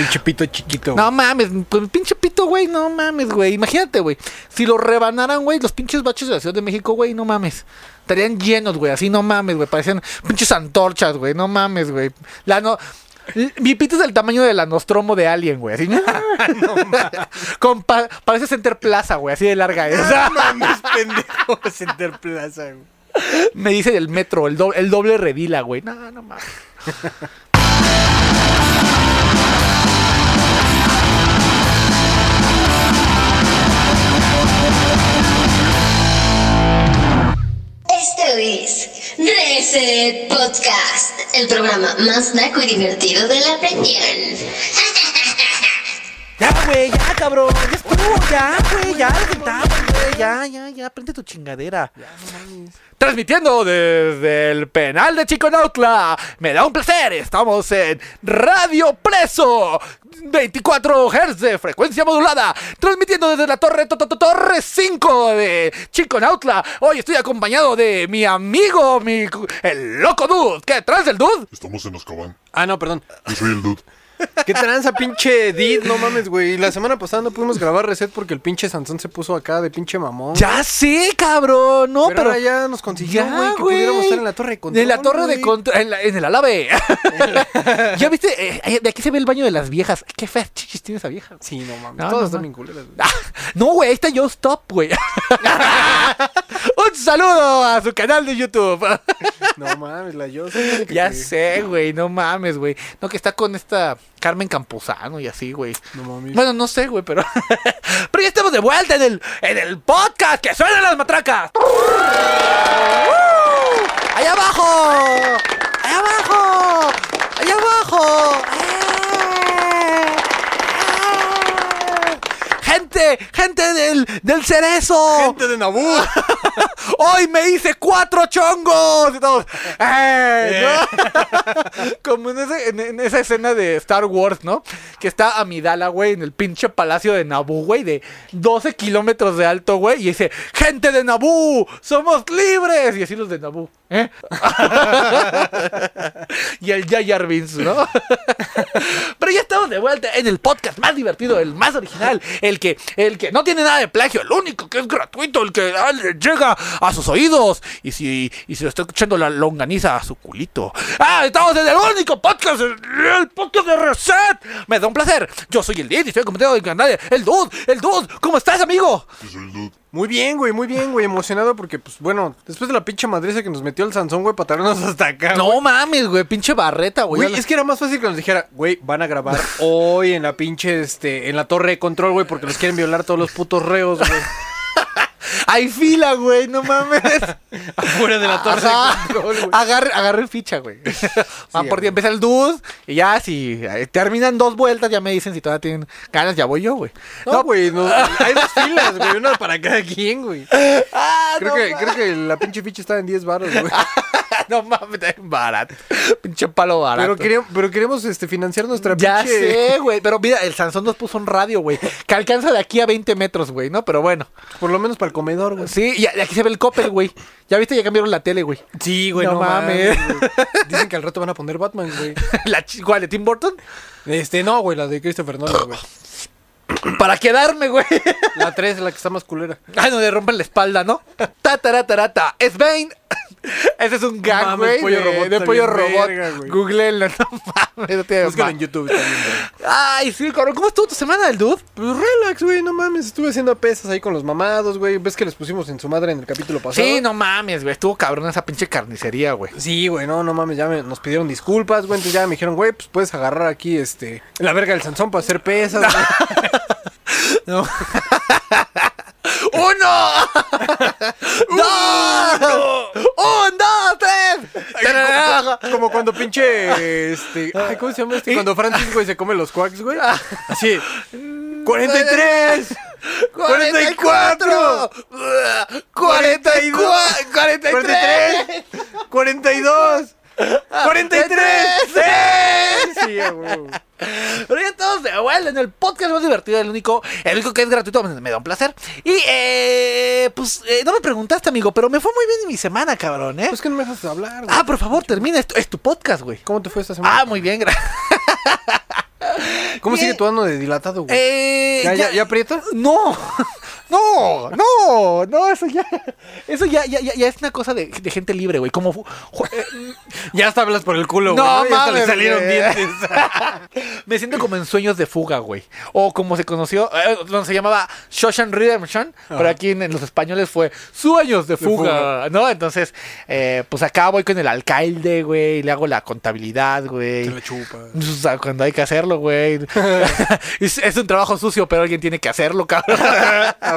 Pinche pito chiquito. No mames, pues pinche pito, güey, no mames, güey. Imagínate, güey. Si lo rebanaran, güey, los pinches baches de la Ciudad de México, güey, no mames. Estarían llenos, güey, así no mames, güey. Parecían pinches antorchas, güey, no mames, güey. La no. Mi pito es del tamaño de la Nostromo de Alien, güey. Así. Con pa- parece Center Plaza, güey. Así de larga es. No mames, pendejo. Center Plaza, güey. Me dice del metro, el, do- el doble redila, güey. No, no mames. Esto es Reset Podcast, el programa más naco y divertido de la región. Ya, güey, ya, cabrón. Ya estuvo, ya, güey, ya, sentamos, güey. Ya, ya, ya, prende tu chingadera. Transmitiendo desde el penal de Chiconautla. Me da un placer. Estamos en Radio Preso. 24 Hz de frecuencia modulada. Transmitiendo desde la torre to- to- to- Torre 5 de Chiconautla. Hoy estoy acompañado de mi amigo, mi, el loco dude. ¿Qué traes el dude? Estamos en Azkaban. Ah, no, perdón. Yo soy el dude. ¿Qué tranza, pinche Did? No mames, güey. La semana pasada no pudimos grabar reset porque el pinche Sansón se puso acá de pinche mamón. Ya sé, cabrón. No, pero, pero. ahora ya nos consiguió, güey, que pudiéramos estar en la torre de control. En la torre de control. En, la- en el alave. ¿Ya viste? Eh, de aquí se ve el baño de las viejas. Qué feas chichis tiene esa vieja. Sí, no mames. No, Todas no, están no. bien culeras, güey. Ah, no, güey, ahí está Yo Stop, güey. Un saludo a su canal de YouTube. No mames, la yo. ya sé, güey, no mames, güey. No, que está con esta Carmen Campuzano y así, güey. No mames. Bueno, no sé, güey, pero. pero ya estamos de vuelta en el, en el podcast. ¡Que suenan las matracas! ¡Allá abajo! ¡Allá abajo! ¡Allá abajo! ¡Eh! ¡Eh! ¡Gente! ¡Gente del, del cerezo! Gente de Nabú. ¡Hoy me hice cuatro chongos! Y todos, ¡eh! ¿no? Como en, ese- en- en esa escena de Star Wars, ¿no? Que está Amidala, güey, en el pinche palacio de Naboo, güey, de 12 kilómetros de alto, güey, y dice, ¡Gente de Naboo! ¡Somos libres! Y así los de Naboo, ¿eh? y el Jar Binks, ¿no? Pero ya estamos de vuelta en el podcast más divertido, el más original, el que, el que no tiene nada de plagio, el único que es gratuito, el que ah, le llega a sus oídos y si, y si lo está escuchando la longaniza a su culito. Ah, estamos en el único podcast, el, el podcast de Reset. Me da un placer. Yo soy el Did y estoy acompañado del canal, el Dude, el Dude. ¿Cómo estás, amigo? Yo soy el dude. Muy bien, güey, muy bien, güey. Emocionado porque, pues, bueno, después de la pinche madriza que nos metió el Sansón, güey, para traernos hasta acá. güey. No mames, güey, pinche barreta, güey. Güey, es que era más fácil que nos dijera, güey, van a grabar hoy en la pinche, este, en la torre de control, güey, porque nos quieren violar todos los putos reos, güey. Hay fila, güey, no mames. Afuera de la torre Ajá. de control, güey. Agarre, agarre ficha, güey. Van por ti, empieza el dude. Y ya, si eh, terminan dos vueltas, ya me dicen si todavía tienen ganas, ya voy yo, güey. No, güey, no, hay dos filas, güey, una para cada quien, güey. Ah, Creo, no, que, creo que la pinche ficha estaba en 10 baros, güey. no mames, barato. Pinche palo barato. Pero queremos, pero queremos este, financiar nuestra ya pinche... sé, güey. Pero mira, el Sansón nos puso un radio, güey. Que alcanza de aquí a 20 metros, güey, ¿no? Pero bueno. Por lo menos para el comedor, güey. Sí, y aquí se ve el Coppel, güey. Ya viste, ya cambiaron la tele, güey. Sí, güey, No no, mames. mames. güey. Dicen que al rato van a poner Batman, güey. ¿La cuál, de Tim Burton? Este, no, güey, la de Christopher Nolan, güey. Para quedarme, güey. La 3 es la que está más culera. Ah, no, le rompen la espalda, ¿no? Ta, tara, tara, ta. Es Bane. Ese es un gag, güey. De, Robot de pollo robot. verga. Googleenlo, no mames. No tiene Búscalo en YouTube, bien, güey. Ay, sí, cabrón. ¿Cómo estuvo tu semana, el dude? Pues relax, güey, no mames. Estuve haciendo pesas ahí con los mamados, güey. ¿Ves que les pusimos en su madre en el capítulo pasado? Sí, no mames, güey. Estuvo cabrón esa pinche carnicería, güey. Sí, güey, no, no mames, ya me- nos pidieron disculpas, güey, entonces ya me dijeron, güey, pues puedes agarrar aquí, este, la verga del Sansón para hacer pesas, güey. No. ¡Uno! ¡Dos! ¡Un, dos, tres! como, como cuando pinche, este, ay, ¿cómo se llama este? Cuando Francis, güey, se come los quacks, güey. Así, 43, 44, 42, 43, 43, 42, 43, ¡sí! Sí, güey. Pero ya estamos de vuelta en el podcast más divertido, el único, el único que es gratuito, me da un placer. Y, eh, pues, eh, no me preguntaste, amigo, pero me fue muy bien en mi semana, cabrón, ¿eh? Pues que no me dejas hablar, güey. Ah, por favor, termina, esto es tu podcast, güey. ¿Cómo te fue esta semana? Ah, muy bien, gracias. ¿Cómo sigue tu ano de dilatado, güey? Eh, ¿Ya, ya, ya aprieta? No, no, no, no, eso ya, eso ya, ya, ya, ya es una cosa de, de gente libre, güey. Como, eh, Ya hasta hablas por el culo, No, güey. Ya le mames, salieron dientes. me siento como en sueños de fuga, güey. O como se conoció, eh, donde se llamaba Shoshan Redemption, pero aquí en, en los españoles fue Sueños de fuga, ¿no? Entonces, eh, pues acá voy con el alcalde, güey, le hago la contabilidad, güey. Se la chupa. O sea, cuando hay que hacerlo, güey. es, es un trabajo sucio, pero alguien tiene que hacerlo, cabrón.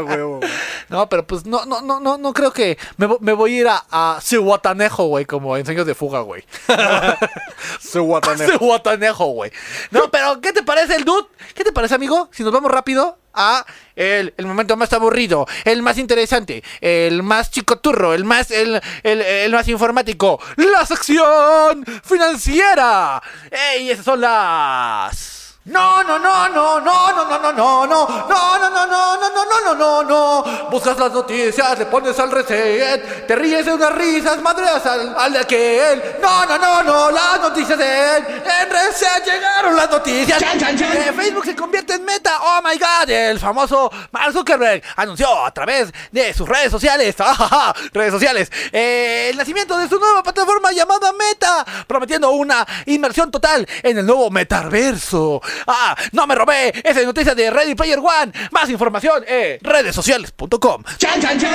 Huevo. No, pero pues no, no, no, no, no creo que me, vo- me voy a ir a, a Cihuatanejo, güey, como en sueños de fuga, güey. Cihuatanejo, güey. No, pero ¿qué te parece el dude? ¿Qué te parece, amigo? Si nos vamos rápido a el, el momento más aburrido, el más interesante, el más chicoturro, el más, el, el, el más informático, la sección financiera. ¡Ey! Esas son las... No, no, no, no, no, no, no, no, no, no, no, no, no, no, no, no, no, no, no, no. Buscas las noticias, le pones al reset, te ríes de unas risas, madreas al, al de aquel. No, no, no, no, las noticias de él. En reset llegaron las noticias. Eh, Facebook se convierte en meta. Oh my god, el famoso Mark Zuckerberg anunció a través de sus redes sociales, redes sociales, eh, el nacimiento de su nueva plataforma llamada Meta, prometiendo una inmersión total en el nuevo metaverso. Ah, no me robé, esa es noticia de Ready Player One. Más información en redesociales.com.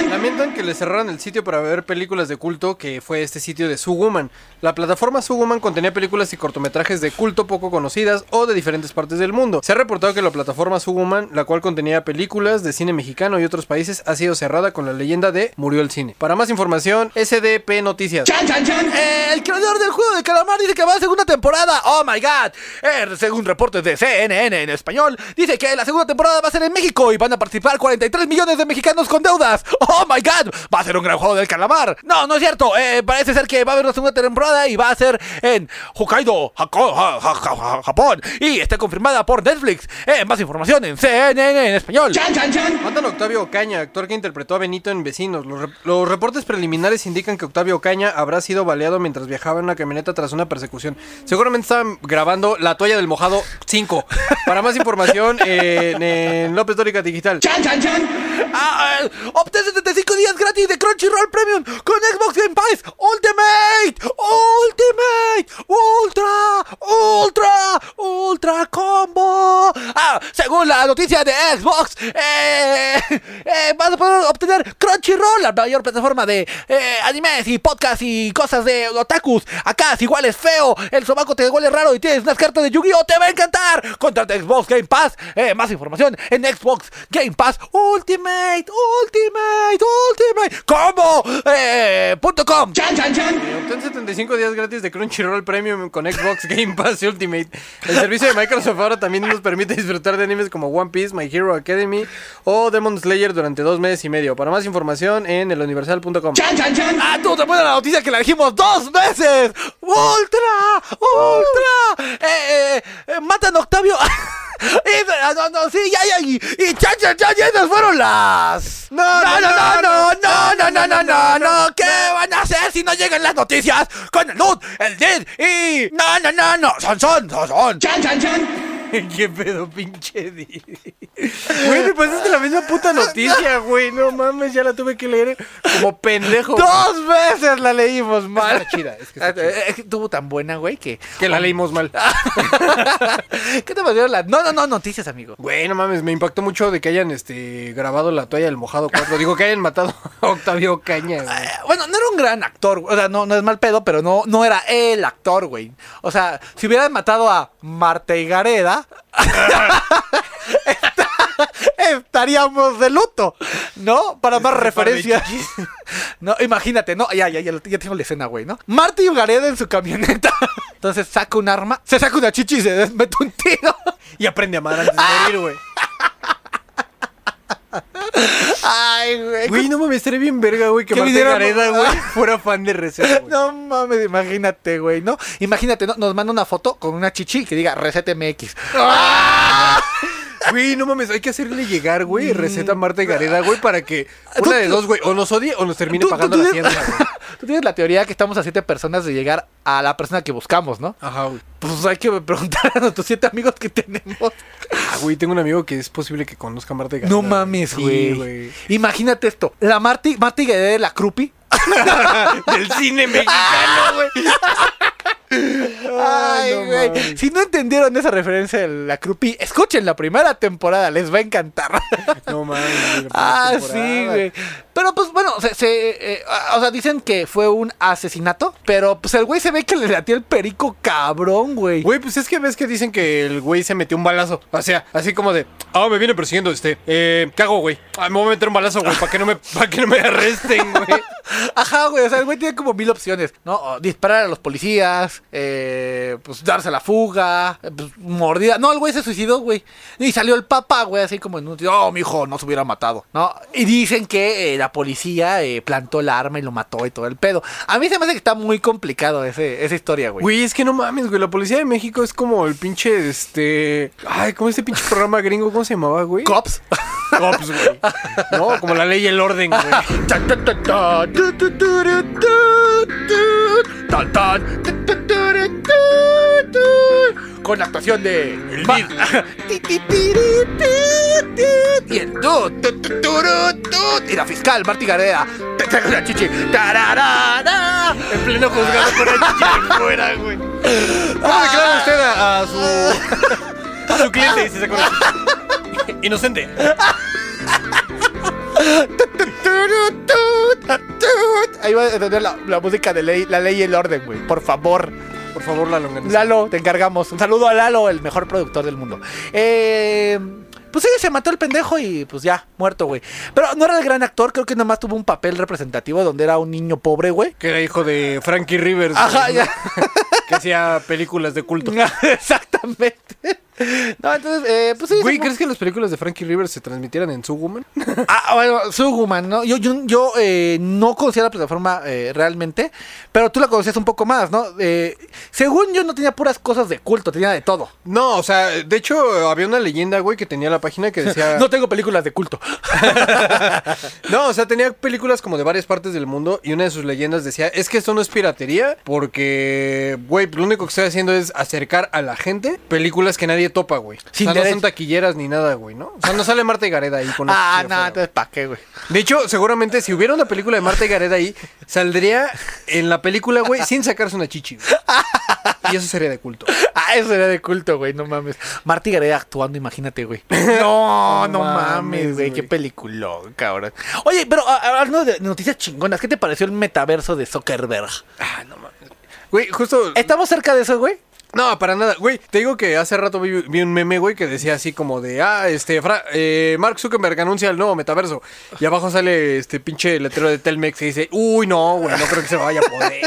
Lamentan que le cerraran el sitio para ver películas de culto, que fue este sitio de Suguman. La plataforma Suguman contenía películas y cortometrajes de culto poco conocidas o de diferentes partes del mundo. Se ha reportado que la plataforma Suguman, la cual contenía películas de cine mexicano y otros países, ha sido cerrada con la leyenda de murió el cine. Para más información, SDP Noticias. Eh, el creador del juego de calamar dice que va a segunda temporada. Oh my god. Eh, según reportes de CNN en español, dice que la segunda temporada va a ser en México y van a participar 43 millones de mexicanos con deudas. Oh my god. Va a ser un gran juego del calamar. No, no es cierto. Eh, parece ser que va a haber una segunda temporada y va a ser en Hokkaido, Japón. Y está confirmada por Netflix. Eh, más información en CNN en español. Matan a Octavio Ocaña, actor que interpretó a Benito en Vecinos. Los, re- los reportes preliminares indican que Octavio Ocaña habrá sido baleado mientras viajaba en una camioneta tras una persecución. Seguramente estaban grabando La toalla del mojado 5. Para más información, en, en López Dórica Digital. Ah, eh, obtén 75 días gratis de Crunchyroll Premium con Xbox Game Pass Ultimate, Ultimate, Ultra, Ultra, Ultra Combo. Ah, según la noticia de Xbox, eh, eh, vas a poder obtener Crunchyroll, la mayor plataforma de eh, animes y podcasts y cosas de otakus. Acá, si igual es feo, el sobaco te huele raro y tienes unas cartas de Yu-Gi-Oh, te va a encantar. Contrata Xbox Game Pass. Eh, más información en Xbox Game Pass Ultimate, Ultimate, Ultimate Combo eh, punto com. Eh, Obtén 75 días gratis de Crunchyroll Premium con Xbox Game Pass Ultimate. El servicio de Microsoft ahora también nos permite disfrutar de animes como One Piece, My Hero Academy o Demon Slayer durante dos meses y medio. Para más información en eluniversal.com. Ah, tú te pones la noticia que la dijimos dos veces. Ultra, Ultra. Eh, eh, eh, matan a Octavio. Y- ah, no, no, sí, ya, ya, y, y chan, chan, chan, y esas fueron las. No, no, no, no, no, no, no, no, no, no, no, ¿qué van a hacer si no llegan las noticias con el Lud, el Did y. No, no, no, no, son, son, son, son. ¿Qué pedo, pinche di? Güey, me pasaste la misma puta noticia, güey. No mames, ya la tuve que leer como pendejo. Dos veces la leímos mal. Está chida, es que está Ah, chida. eh, Es que estuvo tan buena, güey, que. Que la leímos mal. ¿Qué te pareció la.? No, no, no, noticias, amigo. Güey, no mames, me impactó mucho de que hayan este grabado la toalla del mojado 4. Digo que hayan matado a Octavio Caña, güey. Eh, Bueno, no era un gran actor, o sea, no, no es mal pedo, pero no, no era el actor, güey. O sea, si hubieran matado a Marta y Gareda, estaríamos de luto, ¿no? Para más referencias. No, imagínate, no, ya, ya, ya, ya tengo la escena, güey, ¿no? Marta y Gareda en su camioneta. Entonces saca un arma, se saca una chichi y se mete un tiro. Y aprende a amar antes de morir, güey. Ay, güey. Güey, no mames, estaría bien verga, güey, que Marta Gareda, güey, fuera fan de Receta, güey. No mames, imagínate, güey, ¿no? Imagínate, ¿no? Nos manda una foto con una chichi que diga Reset MX. ¡Ah! Güey, no mames, hay que hacerle llegar, güey, receta a Marta y Gareda, güey, para que una de dos, güey, o nos odie o nos termine Tú- tú- pagando la tienes- hacienda, güey. Tú tienes la teoría que estamos a siete personas de llegar a la persona que buscamos, ¿no? Ajá, güey. Pues hay que preguntar a nuestros siete amigos que tenemos. Ah, güey, tengo un amigo que es posible que conozca a Marta y Gareda. No mames, Sí, güey. Imagínate esto. La Marty, Marty Guerrero de la Crupi. Del cine mexicano, güey. Ay, güey. Si no entendieron esa referencia de la Crupi, escuchen la primera temporada, les va a encantar. No mames. ah, sí, güey. Pero pues bueno, se, se, eh, o sea, dicen que fue un asesinato, pero pues el güey se ve que le latió el perico cabrón, güey. Güey, pues es que ves que dicen que el güey se metió un balazo. O sea, así como de, ah, me viene persiguiendo este. Eh, ¿qué hago, güey? Ah, me voy a meter un balazo, güey, para que no me, para que no me arresten, güey. Ajá, güey, o sea, el güey tiene como mil opciones, ¿no? O disparar a los policías, eh, pues darse la fuga, eh, pues mordida. No, el güey se suicidó, güey. Y salió el papá, güey, así como en un... Oh, mi hijo, no se hubiera matado, ¿no? Y dicen que eh, la policía eh, plantó el arma y lo mató y todo el pedo. A mí se me hace que está muy complicado ese, esa historia, güey. Güey, es que no mames, güey. La policía de México es como el pinche, este. Ay, ¿cómo este pinche programa gringo? ¿Cómo se llamaba, güey? Cops. Cops, güey. No, como la ley y el orden, güey. Con la actuación de el y el y la fiscal Marti Gareda. En pleno juzgado por el chichi fuera, güey. ¿Cómo declara usted a, su. a su cliente? Y se. Inocente. Ahí va a tener la, la música de ley, la ley y el orden güey por favor Por favor, la longaniza. Lalo, te encargamos. Un saludo a Lalo, el mejor productor del mundo. Eh, pues sí, se mató el pendejo y pues ya, muerto, güey. Pero no era el gran actor, creo que nada más tuvo un papel representativo donde era un niño pobre, güey. Que era hijo de Frankie Rivers. Ajá, güey, ya. ¿no? que hacía películas de culto. Exactamente. No, entonces, eh, pues sí. Güey, ¿crees que las películas de Frankie Rivers se transmitieran en Suguman? Ah, bueno, Suguman, ¿no? Yo, yo, yo eh, no conocía la plataforma eh, realmente, pero tú la conocías un poco más, ¿no? Eh, según yo no tenía puras cosas de culto, tenía de todo. No, o sea, de hecho, había una leyenda, güey, que tenía la página que decía. No tengo películas de culto. No, o sea, tenía películas como de varias partes del mundo y una de sus leyendas decía, es que esto no es piratería porque, güey, lo único que estoy haciendo es acercar a la gente películas que nadie topa, güey. O Sin sea, no derecho. son taquilleras ni nada, güey, ¿no? O sea, no sale Marta y Gareda ahí con Ah, no, afuera, entonces, ¿para qué, güey? De hecho, seguramente si hubiera una película de Marta y Gareda ahí, saldría en la película, güey, sin sacarse una chichi, güey. Y eso sería de culto. Ah, eso era de culto, güey, no mames. Marty Gareda actuando, imagínate, güey. No, no mames, güey, qué peliculón, cabrón. Oye, pero a- hablando de noticias chingonas, ¿qué te pareció el metaverso de Zuckerberg? Ah, no mames. Güey, justo... ¿Estamos cerca de eso, güey? No, para nada. Güey, te digo que hace rato vi, vi un meme, güey, que decía así como de, ah, este, Fra- eh, Mark Zuckerberg anuncia el nuevo metaverso. Y abajo sale este pinche letrero de Telmex que dice, uy, no, güey, no creo que se vaya a poder,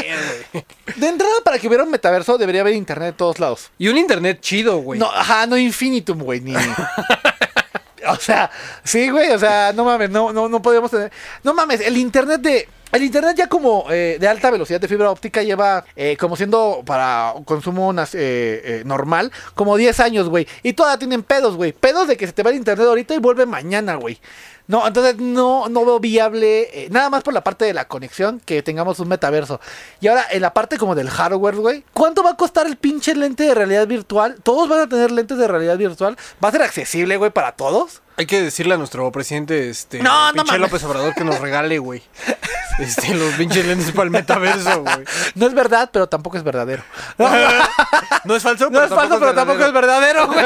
güey. De entrada, para que hubiera un metaverso, debería haber internet de todos lados. Y un internet chido, güey. No, ajá, no infinitum, güey, ni... o sea, sí, güey, o sea, no mames, no, no, no podemos tener... No mames, el internet de... El internet ya como eh, de alta velocidad de fibra óptica lleva eh, como siendo para consumo eh, normal como 10 años, güey. Y todavía tienen pedos, güey. Pedos de que se te va el internet ahorita y vuelve mañana, güey. No, entonces no, no veo viable, nada más por la parte de la conexión, que tengamos un metaverso. Y ahora, en la parte como del hardware, güey, ¿cuánto va a costar el pinche lente de realidad virtual? ¿Todos van a tener lentes de realidad virtual? ¿Va a ser accesible, güey, para todos? Hay que decirle a nuestro presidente, este, No, no pinche. López Obrador que nos regale, güey. Este, los pinches lentes para el metaverso, güey. No es verdad, pero tampoco es verdadero. No, No es falso, no es falso, pero tampoco es verdadero. güey.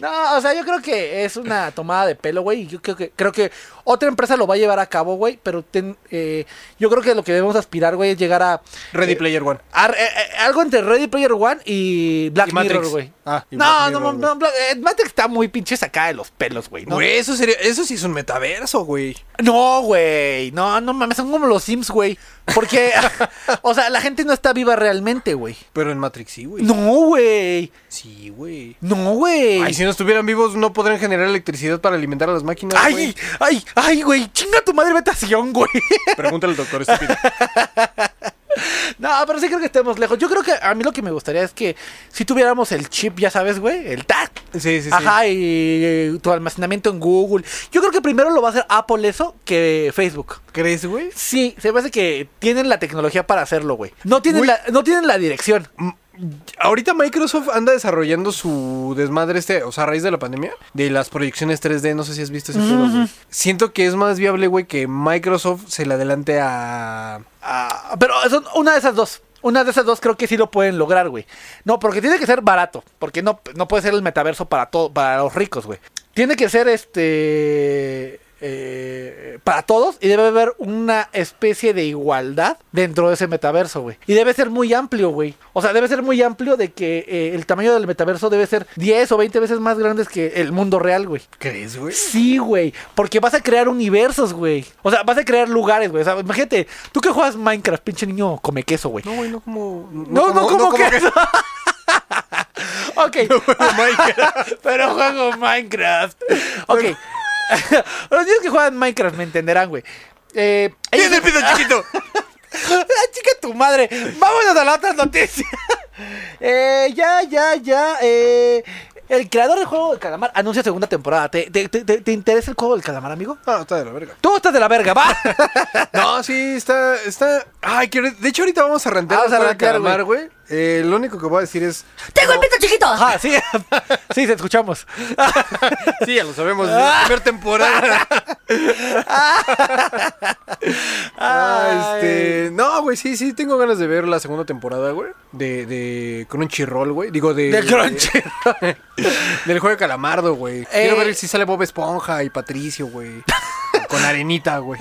No, o sea, yo creo que es una tomada de pelo, güey. y Yo creo que, creo que otra empresa lo va a llevar a cabo, güey. Pero ten- eh, yo creo que lo que debemos aspirar, güey, es llegar a. Ready eh, Player One. a- eh, algo entre Ready Player One y Black Y. Mirror, güey. Ah, y no, Black no, Mirror, no, no, Black- eh, Matrix está muy pinche sacada de los pelos, güey. ¿no? Güey, eso sería, eso sí es un metaverso, güey. No, güey. No, no mames, son como los Sims, güey. Porque, o sea, la gente no está viva realmente, güey. Pero en Matrix sí, güey. No, güey. Sí, güey. No, güey. Ay, si no estuvieran vivos, no podrían generar electricidad para alimentar a las máquinas. Ay, güey. ay, ay, güey. Chinga tu madre, vete a Sion, güey. Pregúntale al doctor estúpido. No, pero sí creo que estemos lejos. Yo creo que a mí lo que me gustaría es que si tuviéramos el chip, ya sabes, güey, el tag. Sí, sí, sí. Ajá, y eh, tu almacenamiento en Google. Yo creo que primero lo va a hacer Apple eso que Facebook. ¿Crees, güey? Sí, se me hace que tienen la tecnología para hacerlo, güey. No tienen Güey. la, no tienen la dirección. Ahorita Microsoft anda desarrollando su desmadre este, o sea, a raíz de la pandemia, de las proyecciones 3D, no sé si has visto ese güey. Siento que es más viable, güey, que Microsoft se le adelante a... Pero son una de esas dos. Una de esas dos creo que sí lo pueden lograr, güey. No, porque tiene que ser barato. Porque no, no puede ser el metaverso para todo, para los ricos, güey. Tiene que ser este. Eh, para todos. Y debe haber una especie de igualdad dentro de ese metaverso, güey. Y debe ser muy amplio, güey. O sea, debe ser muy amplio de que eh, el tamaño del metaverso debe ser 10 o 20 veces más grande que el mundo real, güey. ¿Crees, güey? Sí, güey. Porque vas a crear universos, güey. O sea, vas a crear lugares, güey. O sea, imagínate, tú que juegas Minecraft, pinche niño come queso, güey. No, güey, no como... No, no, como queso. ok. Minecraft. Pero juego Minecraft. Ok. Los niños que juegan Minecraft me entenderán, güey. Eh, ellos- ¡Tiene el pito chiquito! ¡Ah, chica tu madre! Vámonos a la otra noticia. eh, ya, ya, ya. Eh, el creador del juego del calamar anuncia segunda temporada. ¿Te, te, te- te- te interesa el juego del calamar, amigo? Ah, está de la verga. Tú estás de la verga, va. No, sí, está... está... Ay, que... de hecho ahorita vamos a rentar Vamos a rentear, calamar, güey. Eh, lo único que voy a decir es... ¡Tengo el pito chiquito! Ah, sí. sí, te escuchamos. Sí, ya lo sabemos, desde la primera temporada. Ah, este, no, güey, sí, sí, tengo ganas de ver la segunda temporada, güey. De, de Crunchyroll, güey. Digo, de. Del Crunchyroll. del juego de Calamardo, güey. Eh. Quiero ver si sale Bob Esponja y Patricio, güey con Arenita, güey.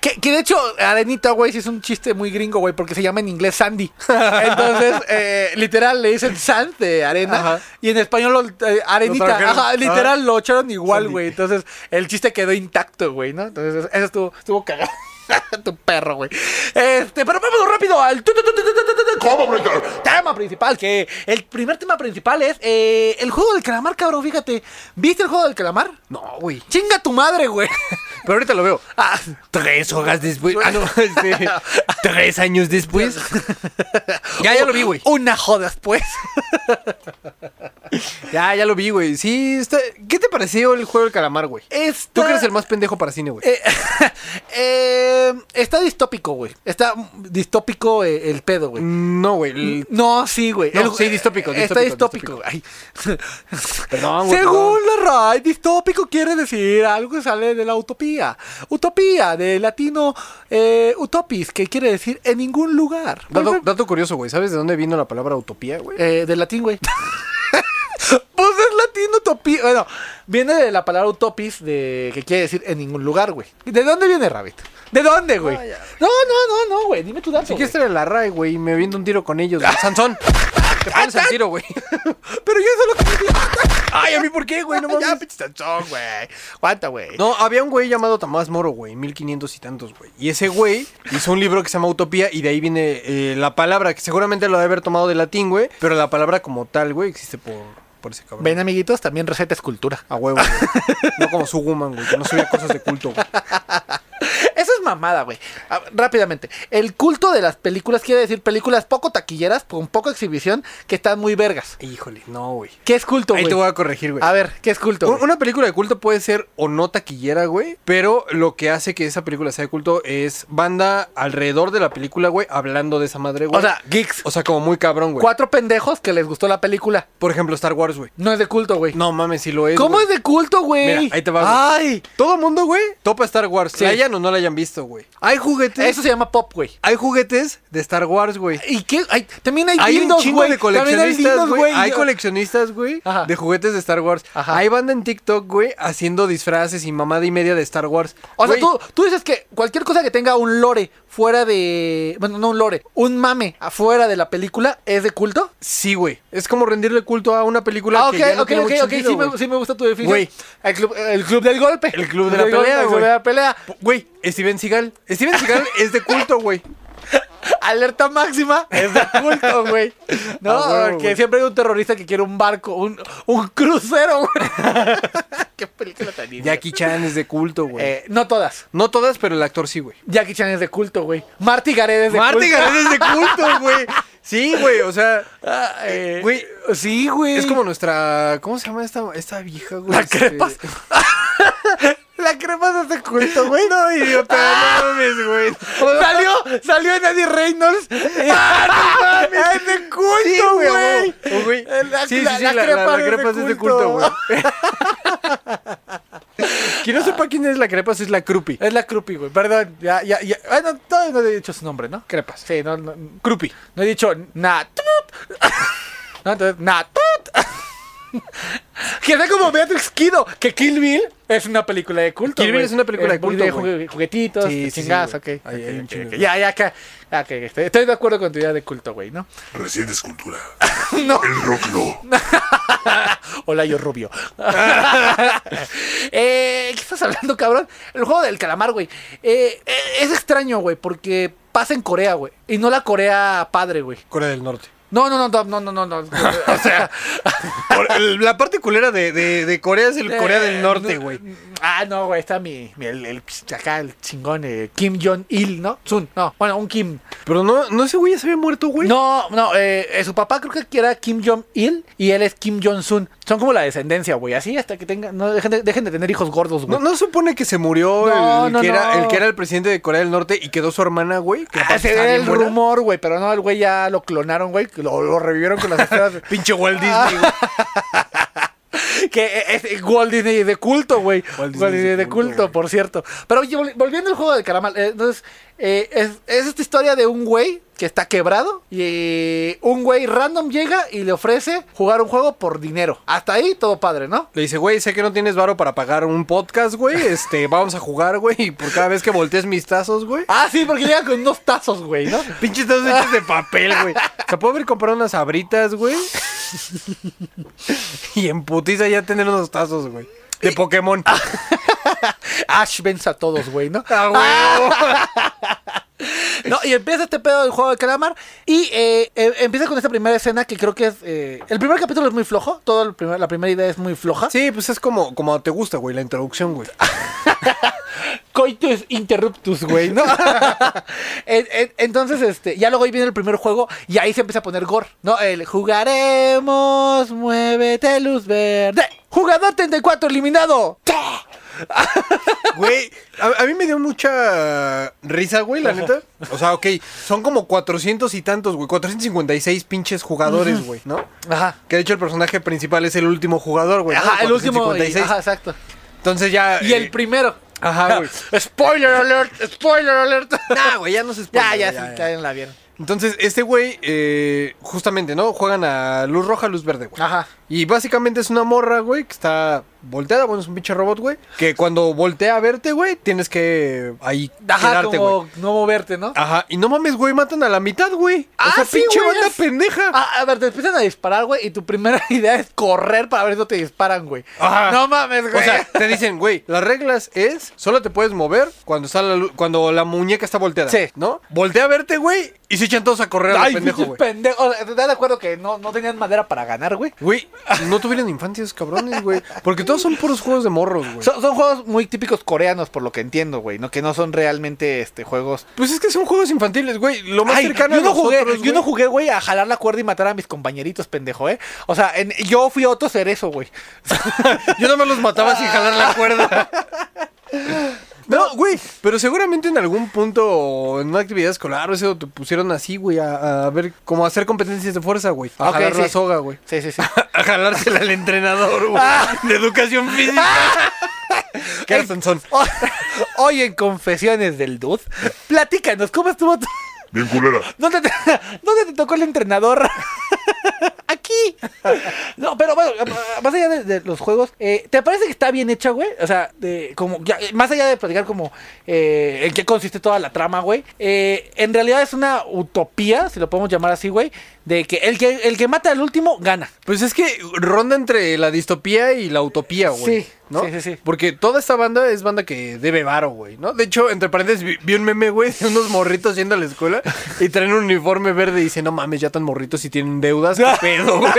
que, de hecho, Arenita, güey, sí es un chiste muy gringo, güey, porque se llama en inglés Sandy. Entonces, eh, literal, le dicen sand de arena. Ajá. Y en español, Arenita. Ajá, literal, lo echaron igual, güey. Entonces, el chiste quedó intacto, güey, ¿no? Entonces, eso estuvo, estuvo cagado. tu perro, güey. Este, pero vámonos rápido al tema principal. Que el primer tema principal es eh, el juego del calamar, cabrón. Fíjate, ¿viste el juego del calamar? No, güey. Chinga tu madre, güey. Pero ahorita lo veo. Ah, Tres horas después. Ah, no, este. Tres años después. ya, ya lo vi, güey. Una joda después. Ya, ya lo vi, güey. Sí, está... ¿qué te pareció el juego del calamar, güey? Tú que eres el más pendejo para cine, güey. eh, eh, está distópico, güey. Está distópico eh, el pedo, güey. No, güey. el- No, sí, güey. No, El- sí, distópico, Está distópico, distópico. Ay. Perdón, güey. Según la RAI, distópico quiere decir algo que sale de la utopía. Utopía, de latino eh, utopis, que quiere decir en ningún lugar. Dato, dato curioso, güey. ¿Sabes de dónde vino la palabra utopía, güey? Eh, del latín, güey. pues es latín utopía. Bueno, viene de la palabra utopis, de que quiere decir en ningún lugar, güey. ¿De dónde viene Rabbit? ¿De dónde, güey? No, no, no, no, güey. Dime tu dato. Si quieres traer la RAI, güey, me viendo un tiro con ellos. güey. Sansón. Te pones al tiro, güey. Pero yo eso lo que Ay, ¿a mí por qué, güey? No Ya, mames. pinche Sansón, güey. Aguanta, güey. No, había un güey llamado Tomás Moro, güey, 1500 y tantos, güey. Y ese güey hizo un libro que se llama Utopía y de ahí viene eh, la palabra, que seguramente lo debe haber tomado de latín, güey. Pero la palabra como tal, güey, existe por, por ese cabrón. Ven, amiguitos, también receta es cultura. A huevo, güey. No como su woman, güey, que no subía cosas de culto, güey. Es mamada, güey. Rápidamente. El culto de las películas quiere decir películas poco taquilleras, con poca exhibición, que están muy vergas. Híjole, no, güey. ¿Qué es culto, Ahí güey? te voy a corregir, güey. A ver, ¿qué es culto? Un- güey? Una película de culto puede ser o no taquillera, güey. Pero lo que hace que esa película sea de culto es banda alrededor de la película, güey, hablando de esa madre, güey. O sea, geeks. o sea, como muy cabrón, güey. Cuatro pendejos que les gustó la película. Por ejemplo, Star Wars, güey. No es de culto, güey. No mames, si lo es. ¿Cómo güey. es de culto, güey? Mira, ahí te va, güey. Ay, Todo mundo, güey, topa Star Wars. La hayan o no la hayan visto, güey. Hay juguetes. eso se llama pop, güey. Hay juguetes de Star Wars, güey. ¿Y qué? Ay, también hay, Hay un dildos, güey. de hay coleccionistas, güey. Hay coleccionistas, güey, de juguetes de Star Wars. Ajá. Hay banda en TikTok, güey, haciendo disfraces y mamada y media de Star Wars. O sea, Güey, tú, tú dices que cualquier cosa que tenga un lore fuera de... Bueno, no un lore. Un mame afuera de la película es de culto. Sí, güey. Es como rendirle culto a una película Ah, que ok, ya no ok, tiene ok, mucho ok. sentido, Sí me, güey. sí me gusta tu definición. Güey. El club, el club del golpe. El club de la pelea, El club güey. de la pelea. Güey, Steven Seagal. Steven Seagal es de culto, güey. Alerta máxima es de culto, güey. No, Ah, huevo, que siempre hay un terrorista que quiere un barco, un, un crucero, güey. Qué película tan idiota. Jackie Chan es de culto, güey. Eh, no todas. No todas, pero el actor sí, güey. Jackie Chan es de culto, güey. Marty Gareda es de Marty culto. Gareda es de culto, güey. Sí, güey, o sea, Ah, eh, Güey, sí, güey. es como nuestra. ¿Cómo se llama esta, esta vieja, güey? La Este- crepas. La crepas es de culto, güey. No, idiota, no mames, güey. Salió, salió Eddie Reynolds. ¡Ah, no mames! ¡Es de Sí, culto, güey. güey! güey. La- Sí, sí, la- sí, la la, la, es de crepas es de culto. güey. Quien no sepa quién es la crepas es la Crupi. Es la Crupi, güey. Perdón, ya, ya, ya. Bueno, todavía no he dicho su nombre, ¿no? Crepas. Sí, no, no. Crupi. No he dicho Natut. No, entonces, Natut. Que sea como Beatrix Kido, que Kill Bill es una película de culto. Kill Bill es una película de culto, güey. juguetitos, Sí, sí, sí, chingadas, ok. Ya, ya, acá. Ah, ok, estoy, estoy de acuerdo con tu idea de culto, güey, ¿no? Recién es cultura. No. El rock no. Hola, yo rubio. eh, ¿Qué estás hablando, cabrón? El juego del calamar, güey. Eh, es extraño, güey, porque pasa en Corea, güey. Y no la Corea padre, güey. Corea del Norte. No, no, no, no, no, no, no. O sea, la parte culera de, de, de Corea es el Corea del eh, Norte, no, güey. Ah, no, güey, está mi, mi- el, el- acá el chingón eh, Kim Jong-il, ¿no? Sun, no, bueno, un Kim. Pero no, no ese güey ya se había muerto, güey. No, no, eh, eh, su papá creo que era Kim Jong-il y él es Kim Jong-sun. Son como la descendencia, güey, así hasta que tengan, no dejen de, dejen de tener hijos gordos, güey. No, no supone que se murió No, el, no, que Era, el que era el presidente de Corea del Norte y quedó su hermana, güey. Que Ah, ese era el buena. rumor, güey, pero no, el güey ya lo clonaron, güey, lo, lo revivieron con las esferas. Pinche Walt Disney, güey. que es Walt Disney de culto, güey. Walt Walt Disney Disney de culto, por cierto. Pero oye, vol- volviendo al juego del calamar, eh, entonces, eh, es, es esta historia de un güey que está quebrado y eh, un güey random llega y le ofrece jugar un juego por dinero. Hasta ahí todo padre, ¿no? Le dice, güey, sé que no tienes varo para pagar un podcast, güey. Este, vamos a jugar, güey. Y por cada vez que voltees mis tazos, güey. Ah, sí, porque llega con unos tazos, güey, ¿no? Pinches tazos hechos de papel, güey. O sea, puedo haber comprado unas abritas, güey. Y en putiza ya tener unos tazos, güey. De Pokémon. Ash vence a todos, güey, ¿no? Ah, güey. No, y empieza este pedo del juego del calamar. Y eh, eh, empieza con esta primera escena que creo que es. eh, el primer capítulo es muy flojo. Todo el primer- la primera idea es muy floja. Sí, pues es como, como te gusta, güey, la introducción, güey. Coitus interruptus, güey, ¿no? En- en- Entonces, este, ya luego ahí viene el primer juego y ahí se empieza a poner gore, ¿no? El jugaremos, muévete luz verde. Jugador 34 eliminado. ¡Tá! Güey, a, a mí me dio mucha risa, güey, la neta. O sea, ok, son como 400 y tantos, güey. 456 pinches jugadores, güey, ¿no? Ajá. Que de hecho el personaje principal es el último jugador, güey. ¿no? Ajá, el último. y- 456. Ajá, exacto. Entonces ya. Y el eh, primero. Ajá, güey. Spoiler alert, spoiler alert. Nah, güey, ya no se ya, spoiler, ya, güey, sí, ya la vieron. Entonces, este güey, eh, justamente, ¿no? Juegan a luz roja, luz verde, güey. Ajá. Y básicamente es una morra, güey, que está volteada, bueno, es un pinche robot, güey. Que cuando voltea a verte, güey, tienes que ahí Ajá, quedarte, como güey. no moverte, ¿no? Ajá, y no mames, güey, matan a la mitad, güey. Ah, o sea, sí, pinche güey, banda es- pendeja. Ah, a ver, te empiezan a disparar, güey, y tu primera idea es correr para ver si no te disparan, güey. Ajá. No mames, güey. O sea, te dicen, güey, las reglas es solo te puedes mover cuando está la cuando la muñeca está volteada. Sí. ¿No? Voltea a verte, güey, y se echan todos a correr Ay, pendejo, güey. pendejos. O sea, ¿Estás de acuerdo que no, no tenían madera para ganar, güey? Güey, no tuvieron infancias, cabrones, güey. Porque todos son puros juegos de morros, güey. Son, son juegos muy típicos coreanos, por lo que entiendo, güey, ¿no? Que no son realmente este juegos. Pues es que son juegos infantiles, güey. Lo más Ay, cercano yo no a jugué, nosotros, yo no jugué, güey, a jalar la cuerda y matar a mis compañeritos, pendejo, ¿eh? O sea, en- yo fui otro cerezo, güey. Yo nada más los mataba sin jalar la cuerda. No, güey, pero seguramente en algún punto en una actividad escolar o eso te pusieron así, güey, a, a ver, como a hacer competencias de fuerza, güey. A jalar la soga, güey. Sí, sí, sí. A jalársela al entrenador, güey. De educación física. ¿Qué era Sansón? Hoy- Hoy en Confesiones del Dude, platícanos, ¿cómo estuvo tu... Bien culera. ¿Dónde te, ¿Dónde te tocó el entrenador? No, pero bueno, más allá de, los juegos, eh, ¿te parece que está bien hecha, güey? O sea, como, eh, más allá de platicar como eh, en qué consiste toda la trama, güey. eh, en realidad es una utopía, si lo podemos llamar así, güey, de que el que, el que mata al último gana. Pues es que ronda entre la distopía y la utopía, güey. Sí, ¿no? sí, sí, sí. Porque toda esta banda es banda que debe varo, güey, ¿no? De hecho, entre paréntesis, vi, vi un meme, güey, de unos morritos yendo a la escuela y traen un uniforme verde y dicen, no mames, ya tan morritos y tienen deudas, qué pedo, güey.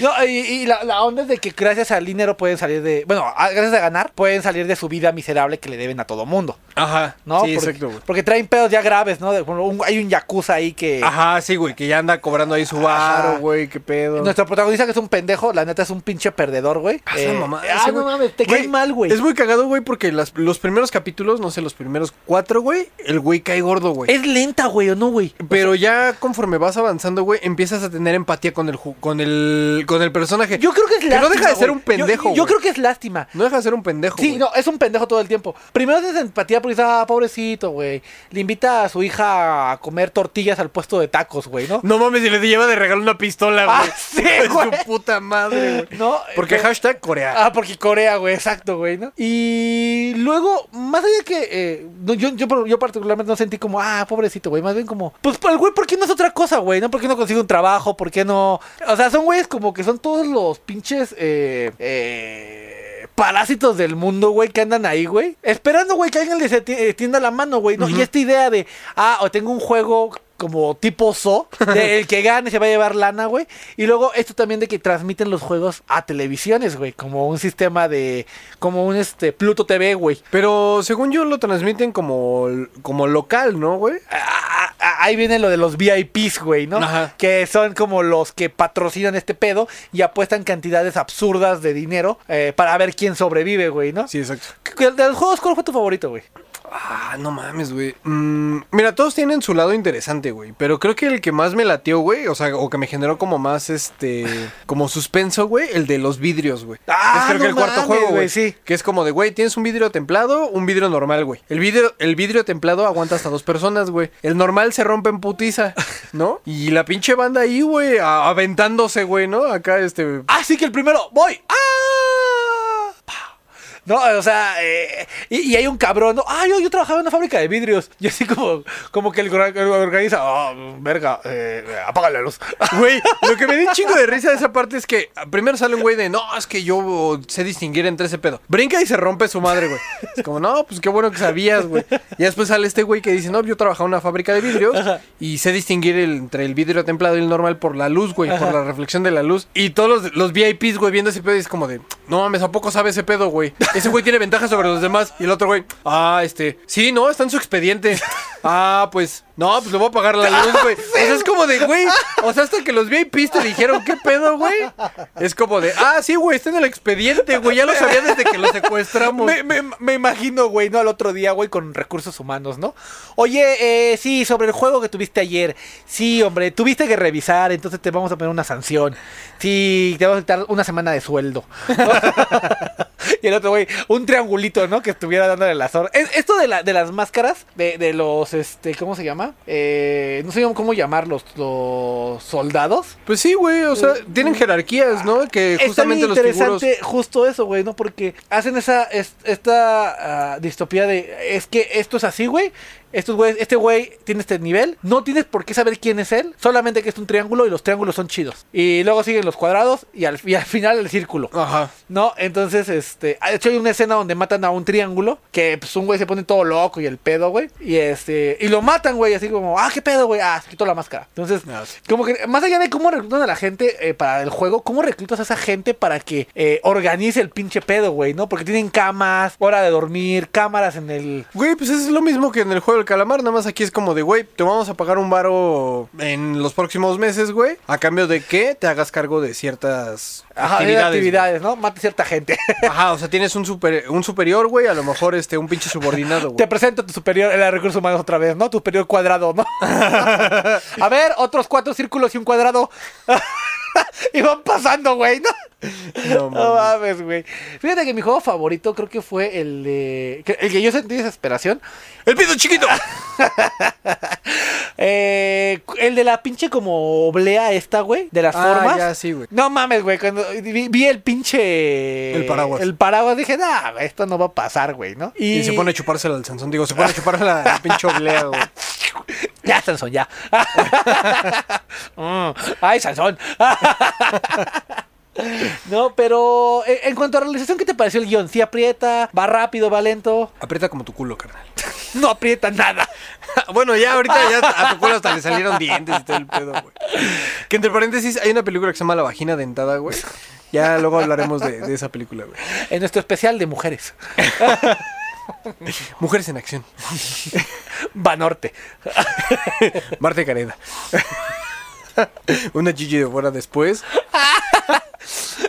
No, y, y la, la onda es de que gracias al dinero pueden salir de. Bueno, gracias a ganar, pueden salir de su vida miserable que le deben a todo mundo. Ajá. ¿No? Sí, porque, exacto, güey. porque traen pedos ya graves, ¿no? De- bueno, un- hay un yakuza ahí que. Ajá, sí, güey, que ya anda cobrando ahí su varo, güey, qué pedo. Nuestro protagonista, que es un pendejo, la neta es un pinche perdedor, güey. Ah, Eh, mamada, ah, no mames, te cae mal, güey. Es muy cagado, güey, porque las- los primeros capítulos, no sé, los primeros cuatro, güey, el güey cae gordo, güey. Es lenta, güey, ¿o no, güey? Pero ya conforme vas avanzando, güey, empiezas a tener empatía con el con el con el personaje. Yo creo que es Que lástima. no deja de ser güey. un pendejo, Yo, creo que es lástima. No deja de ser un pendejo. Sí, güey. no, es un pendejo todo el tiempo. Primero es empatía porque dice, ah, pobrecito, güey. Le invita a su hija a comer tortillas al puesto de tacos, güey, ¿no? No mames, y le lleva de regalo una pistola, güey. Ah, sí, güey. su puta madre, güey. No, Porque pero- hashtag Corea. Ah, porque Corea, güey, exacto, güey, ¿no? Y luego, más allá que eh, no, yo, yo, yo particularmente no sentí como, ah, pobrecito, güey, más bien como, pues, el güey, ¿por qué no es otra cosa, güey? ¿No? ¿Por qué no consigue un trabajo? ¿Por qué no? O sea, son güeyes como que son todos los pinches, eh, eh, parásitos del mundo, güey, que andan ahí, güey. Esperando, güey, que alguien les eh, tienda la mano, güey, ¿no? Y esta idea de, ah, o tengo un juego como tipo So, de el que gane se va a llevar lana, güey. Y luego esto también de que transmiten los juegos a televisiones, güey, como un sistema de, como un este Pluto TV, güey. Pero según yo lo transmiten como, como local, ¿no, güey? Ah, ah, Ahí viene lo de los VIPs, güey, ¿no? Ajá. Que son como los que patrocinan este pedo y apuestan cantidades absurdas de dinero eh, para ver quién sobrevive, güey, ¿no? Sí, exacto. ¿De de los juegos cuál fue tu favorito, güey? Ah, no mames, güey. Mm, mira, todos tienen su lado interesante, güey. Pero creo que el que más me latió, güey, o sea, o que me generó como más, este, como suspenso, güey, el de los vidrios, güey. Ah, es creo no que el cuarto juego, güey, sí. Que es como de, güey, tienes un vidrio templado, un vidrio normal, güey. El vidrio, el vidrio templado aguanta hasta dos personas, güey. El normal se rompe en putiza, ¿no? Y la pinche banda ahí, güey, aventándose, güey, ¿no? Acá, este... Ah, sí que el primero, voy. ¡Ah! No, o sea, eh, y, y hay un cabrón, ¿no? Ah, yo, yo trabajaba en una fábrica de vidrios. Y así como, como que el, organiza, ah, verga, eh, apaga la luz. Güey, lo que me un chingo de risa de esa parte es que primero sale un güey de, no, es que yo sé distinguir entre ese pedo. Brinca y se rompe su madre, güey. Es como, no, pues qué bueno que sabías, güey. Y después sale este güey que dice, no, yo trabajaba en una fábrica de vidrios y sé distinguir el- entre el vidrio templado y el normal por la luz, güey, por la reflexión de la luz. Y todos los, los VIPs, güey, viendo ese pedo y es como de, no mames, ¿a poco sabe ese pedo, güey? Ese güey tiene ventaja sobre los demás. Y el otro güey, ah, este, sí, no, está en su expediente. Ah, pues, no, pues le voy a pagar la luz, güey. O sea, es como de, güey, o sea, hasta que los VIPs te dijeron, ¿qué pedo, güey? Es como de, ah, sí, güey, está en el expediente, güey, ya lo sabía desde que lo secuestramos. Me, me- me imagino, güey, ¿no? Al otro día, güey, con recursos humanos, ¿no? Oye, eh, sí, sobre el juego que tuviste ayer. Sí, hombre, tuviste que revisar, entonces te vamos a poner una sanción. Sí, te vamos a quitar una semana de sueldo. y el otro, güey, un triangulito, ¿no? Que estuviera dándole la. Es- Esto de, la, de las máscaras, de, de los, este, ¿cómo se llama? Eh, no sé cómo llamarlos, los soldados. Pues sí, güey, o sea, tienen jerarquías, ¿no? Que Está justamente los figuros... interesante justo eso, güey, ¿no? Porque hacen esa es- esta ah, distopía de es que esto es así, güey. Estos güeyes, este güey tiene este nivel, no tienes por qué saber quién es él, solamente que es un triángulo y los triángulos son chidos. Y luego siguen los cuadrados y al, y al final el círculo. Ajá. No, entonces, este, de hecho hay una escena donde matan a un triángulo, que pues un güey se pone todo loco y el pedo, güey, y este, y lo matan, güey, así como, ah, qué pedo, güey, ah, se quitó la máscara. Entonces, Ah, sí. como que, más allá de cómo reclutan a la gente eh, para el juego, ¿cómo reclutas a esa gente para que eh, organice el pinche pedo, güey, no? Porque tienen camas, hora de dormir, cámaras en el... Güey, pues es lo mismo que en el juego del calamar, nada más aquí es como de, güey, te vamos a pagar un varo en los próximos meses, güey, a cambio de que te hagas cargo de ciertas Ajá, actividades. actividades, ¿no? Mata cierta gente. Ajá, o sea, tienes un super, un superior, güey, a lo mejor este, un pinche subordinado, Te güey. presento a tu superior, el recursos humanos otra vez, ¿no? Tu superior cuadrado, ¿no? a ver, otros cuatro círculos y un cuadrado. y van pasando, güey, ¿no? No, No mames. güey. Fíjate que mi juego favorito creo que fue el de. El que yo sentí desesperación. ¡El pito chiquito! Eh, el de la pinche como oblea esta, güey. De las Ah, formas. ya, sí, güey. No mames, güey. Cuando vi, vi el pinche. El paraguas. El paraguas dije, nah, esto no va a pasar, güey, ¿no? Y, se pone a chupársela al Sansón, digo, se pone a chupársela la pinche oblea, güey. Ya, Sansón, ya. Mm, Ay, Sansón. No, pero eh, en cuanto a realización, ¿qué te pareció el guion? ¿Sí aprieta? ¿Va rápido? ¿Va lento? Aprieta como tu culo, carnal. no aprieta nada. bueno, ya ahorita ya a tu culo hasta le salieron dientes y todo el pedo, güey. Que entre paréntesis, hay una película que se llama La vagina dentada, güey. Ya luego hablaremos de, de esa película, güey. En nuestro especial de mujeres. Mujeres en acción. Banorte. Marte Careda. Una chichi de fuera después.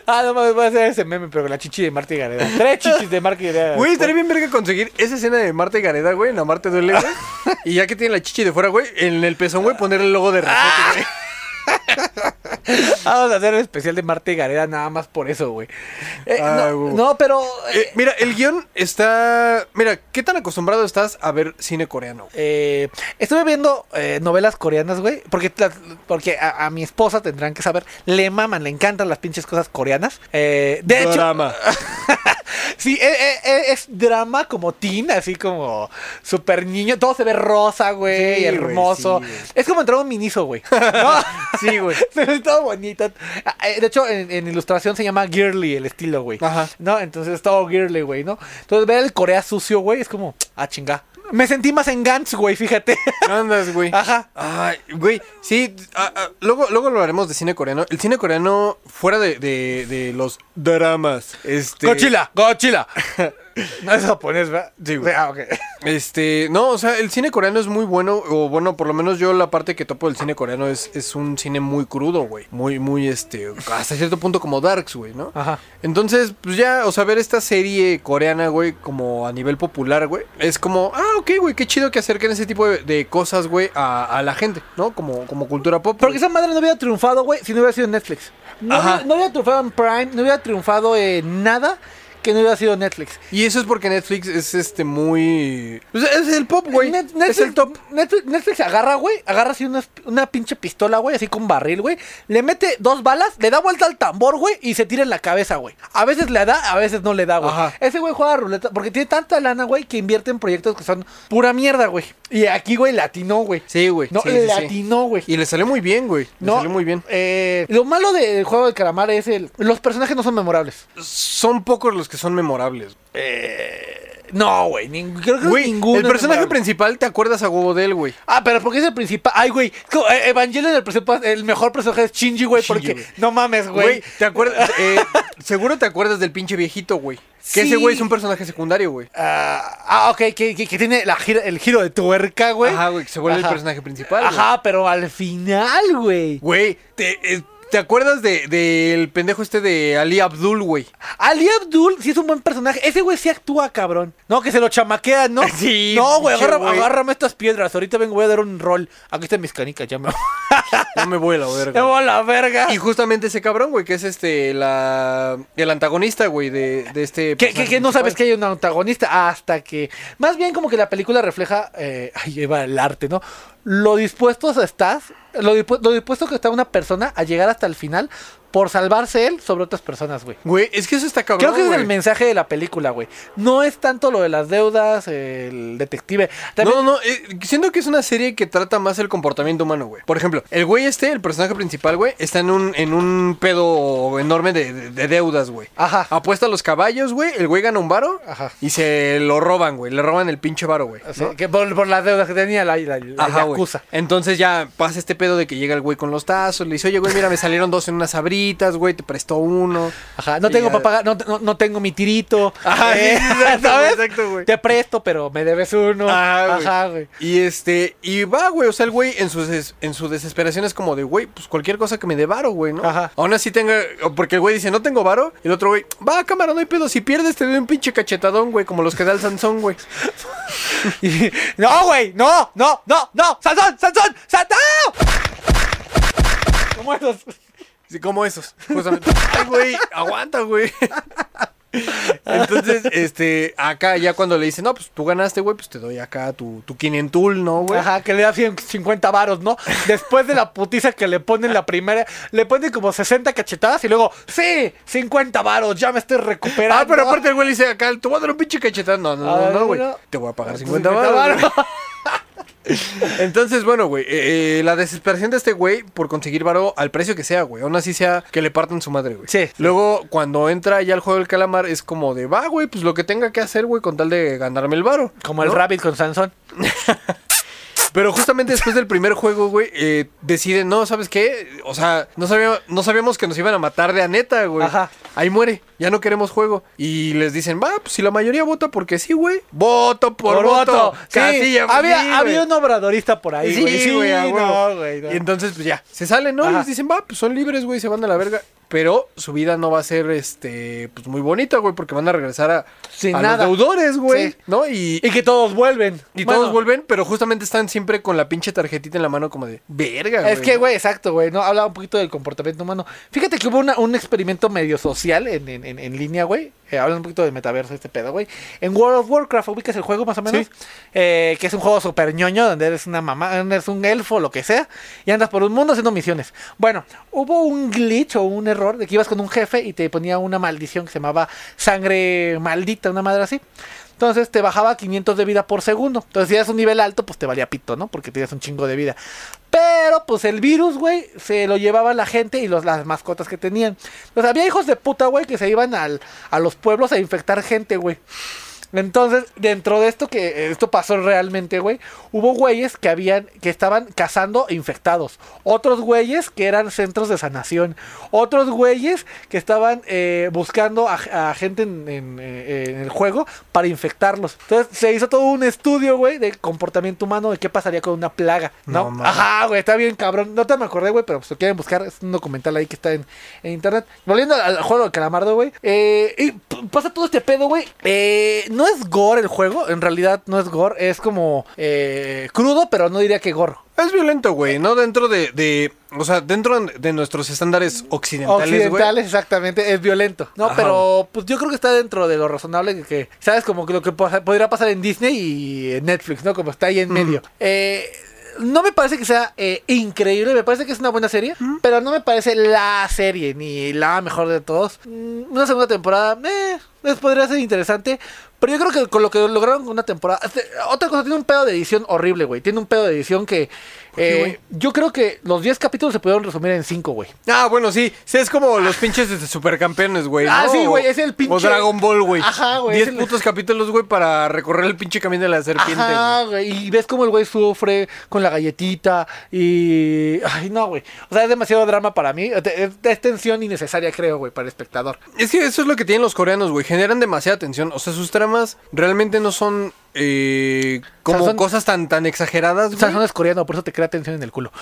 Ah, no mames, voy a hacer ese meme, pero con la chichi de Marta y Gareda. Tres chichis de Marta y Gareda. Güey, estaría bien verga conseguir esa escena de Marta y Gareda, güey, en la Marte duele, güey. Y ya que tiene la chichi de fuera, güey, en el pezón, güey, poner el logo de Reset, güey. Vamos a hacer el especial de Marta y Gareda nada más por eso, güey. Eh, Ah, no, pero... Eh, eh, mira, el guion está... Mira, ¿qué tan acostumbrado estás a ver cine coreano? eh, estuve viendo novelas coreanas, güey, porque, porque a, a mi esposa tendrán que saber, le maman, le encantan las pinches cosas coreanas. Eh, de hecho, Drama. sí, eh, eh, es drama como teen, así como súper niño, todo se ve rosa, güey, Sí, hermoso. sí, es como entrar a un miniso, güey. ¿no? Sí, güey. Se ve todo bonito. Ah, eh, De hecho, en, en ilustración se llama girly el estilo, güey. Ajá. ¿No? Entonces es todo girly, güey, ¿no? Entonces ver el Corea sucio, güey, es como, ah, chinga. Me sentí más en Gantz, güey, fíjate. Andas, güey. Ajá. Ay, güey, sí, ah, ah, luego, luego hablaremos de cine coreano. El cine coreano, fuera de, de, de los dramas, este... Godzilla, Godzilla. no es japonés, ¿verdad? Sí, güey. Ah, ok. Este, no, o sea, el cine coreano es muy bueno, o bueno, por lo menos yo la parte que topo del cine coreano es, es un cine muy crudo, güey. Muy, muy, este, hasta cierto punto como Darks, güey, ¿no? Ajá. Entonces, pues ya, o sea, ver esta serie coreana, güey, como a nivel popular, güey, es como, ah, ok, güey, qué chido que acerquen ese tipo de, de cosas, güey, a, a la gente, ¿no? Como, como cultura pop. Porque güey. esa madre no hubiera triunfado, güey, si no hubiera sido Netflix. No, no hubiera triunfado en Prime, no hubiera triunfado en nada que no hubiera sido Netflix. Y eso es porque Netflix es, este, muy... es el pop, güey. Net- es Netflix, el top. Netflix, Netflix agarra, güey, agarra así una, una pinche pistola, güey, así con barril, güey. Le mete dos balas, le da vuelta al tambor, güey, y se tira en la cabeza, güey. A veces le da, a veces no le da, güey. Ese güey juega ruleta porque tiene tanta lana, güey, que invierte en proyectos que son pura mierda, güey. Y aquí, güey, latinó, güey. Sí, güey. No, sí. latinó, güey. Y le salió muy bien, güey. Le No, salió muy bien. eh, lo malo del juego del calamar es el. Los personajes no son memorables. Son pocos los que son memorables. No, güey. creo que Güey, ninguno. el personaje memorable. principal te acuerdas a huevo de él, güey. Ah, pero porque es el principal. Ay, güey. eh, Evangelion, el, el mejor personaje es Shinji, güey. Porque no mames, Güey. ¿te acuerdas? Eh, seguro te acuerdas del pinche viejito, güey. Que ese güey es un personaje secundario, güey. Ah, ah, ok, que, que- que tiene la gira- el giro de tuerca, güey. Ajá, güey, que se vuelve Ajá. el personaje principal. Ajá, pero al final, güey. Güey, te, eh, ¿te acuerdas de- del pendejo este de Ali Abdul, güey? Ali Abdul sí es un buen personaje. Ese güey sí actúa, cabrón. No, que se lo chamaquean, ¿no? Sí, No, güey, güey. agárrame estas piedras. Ahorita vengo, voy a dar un rol. Aquí están mis canicas, ya me No me voy a la Me verga. voy a la verga. Y justamente ese cabrón, güey, que es este, la, el antagonista, güey, de, de este... Que, que, no sabes que hay un antagonista hasta que. Más bien como que la película refleja. Eh, ay, lleva el arte, ¿no? Lo dispuestos estás. Lo, dispu- lo dispuesto que está una persona a llegar hasta el final por salvarse él sobre otras personas, güey. Güey, es que eso está cabrón, Creo que ese es el mensaje de la película, güey. No es tanto lo de las deudas, el detective. También- No, no, no, eh, siento que es una serie que trata más el comportamiento humano, güey. Por ejemplo, el güey este, el personaje principal, güey, está en un, en un pedo enorme de, de- de deudas, güey. Ajá. Apuesta a los caballos, güey, el güey gana un varo Ajá. y se lo roban, güey, le roban el pinche varo, güey. O sea, que por, por las deudas que tenía la, la, la Ajá. Entonces ya pasa este pedo de que llega el güey con los tazos, le dice, oye, güey, mira, me salieron dos en unas güey, te prestó uno. Ajá, no tengo para pagar, no, no, no tengo mi tirito. Ajá, Eh, sí, exacto, ¿sabes? güey, exacto, güey. Te presto, pero me debes uno. Ajá, güey. Ajá, güey. Y este, y va, güey, o sea, el güey en su, des- en su desesperación es como de, güey, pues cualquier cosa que me dé varo, güey, ¿no? Ajá. Aún así tenga, porque el güey dice, no tengo varo, y el otro güey, va, cámara, no hay pedo, si pierdes te doy un pinche cachetadón, güey, como los que da el Sansón, güey. Y- no, güey, no, no, no, no, Sansón, Sansón, Sansón. ¿Cómo esos? Sí, como esos, justamente. Ay, güey, aguanta, güey. Entonces, este, acá ya cuando le dicen, no, pues tú ganaste, güey, pues te doy acá tu, tu quinentul, ¿no, güey? Ajá, que le da 150 varos, ¿no? Después de la putiza que le ponen la primera, le ponen como 60 cachetadas y luego, sí, 50 varos, ya me estoy recuperando. Ah, pero aparte el güey le dice acá, te voy a dar un pinche cachetadón. No, no, no, no, güey. Te voy a pagar 50 50 baros. varos. Entonces, bueno, güey, eh, eh, la desesperación de este güey por conseguir varo al precio que sea, güey. Aún así sea que le partan su madre, güey. Sí. Luego, cuando entra ya al juego del calamar, es como de, va, güey, pues lo que tenga que hacer, güey, con tal de ganarme el varo. Como el. Rabbit con Sansón. Pero justamente después del primer juego, güey, eh, deciden, no, ¿sabes qué? O sea, no sabíamos, no sabíamos que nos iban a matar de a neta, güey. Ajá. Ahí muere, ya no queremos juego. Y les dicen, va, pues si la mayoría vota porque sí, güey. Voto por, voto. Sí, Casilla, había, sí, había güey. un obradorista por ahí, Sí, güey. Sí, güey, no, güey. no. Y entonces, pues ya, se salen, ¿no? Ajá. Les dicen, va, pues son libres, güey, se van a la verga. Pero su vida no va a ser, este, pues muy bonita, güey, porque van a regresar a, Sin a nada. los deudores, güey, Sí. ¿no? Y, Y que todos vuelven. y Bueno, todos vuelven, pero justamente están siempre con la pinche tarjetita en la mano como de, verga, Es que, güey, exacto, güey, ¿no? Hablaba un poquito del comportamiento humano. Fíjate que hubo una- un experimento medio social en, en, en- en línea, güey. Eh, hablando un poquito del metaverso, este pedo, güey. En World of Warcraft, ubicas el juego más o menos. Sí. Eh, que es un juego súper ñoño, donde eres una mamá, eres un elfo, lo que sea. Y andas por un mundo haciendo misiones. Bueno, hubo un glitch o un error de que ibas con un jefe y te ponía una maldición que se llamaba sangre maldita, una madre así. Entonces te bajaba 500 de vida por segundo. Entonces si eras un nivel alto, pues te valía pito, ¿no? Porque tenías un chingo de vida. Pero pues el virus, güey, se lo llevaba la gente y los, las mascotas que tenían. Entonces había hijos de puta, güey, que se iban al, a los pueblos a infectar gente, güey. Entonces, dentro de esto que esto pasó realmente, güey, hubo güeyes que habían que estaban cazando infectados, otros güeyes que eran centros de sanación, otros güeyes que estaban eh, buscando a, a gente en, en, eh, en el juego para infectarlos. Entonces, se hizo todo un estudio, güey, de comportamiento humano de qué pasaría con una plaga, ¿no? Ajá, güey, está bien cabrón. No te me acordé, güey, pero pues lo quieren buscar, es un documental ahí que está en, en internet. Volviendo al, al juego del calamardo, güey, eh, y pasa todo este pedo, güey. Eh, no es gore el juego, en realidad no es gore, es como eh, crudo, pero no diría que gore. Es violento, güey, ¿no? Dentro de, de, o sea, dentro de nuestros estándares occidentales, güey. Occidentales, exactamente, es violento. No, Ajá. pero pues yo creo que está dentro de lo razonable que, que, ¿sabes? Como que lo que podría pasar en Disney y en Netflix, ¿no? Como está ahí en medio. Eh, no me parece que sea eh, increíble, me parece que es una buena serie, pero no me parece la serie ni la mejor de todos. Mm, Una segunda temporada, eh, les podría ser interesante, pero yo creo que con lo que lograron con una temporada. este, Otra cosa, tiene un pedo de edición horrible, güey. Tiene un pedo de edición que. Eh, yo creo que los 10 capítulos se pudieron resumir en 5, güey. Ah, bueno, sí. Sí, es como los pinches de supercampeones, güey. Ah, ¿no? sí, güey, es el pinche- O Dragon Ball, güey. Ajá, güey, Diez es el- putos capítulos, güey, para recorrer el pinche camino de la serpiente. Ajá, güey. Y ves cómo el güey sufre con la galletita. Y. Ay, no, güey. O sea, es demasiado drama para mí. Es, es tensión innecesaria, creo, güey, para el espectador. Es que eso es lo que tienen los coreanos, güey. Generan demasiada tensión. O sea, sus tramas realmente no son eh, como O sea, son- cosas tan, tan exageradas, O sea, es coreano, por eso te crea tensión en el culo.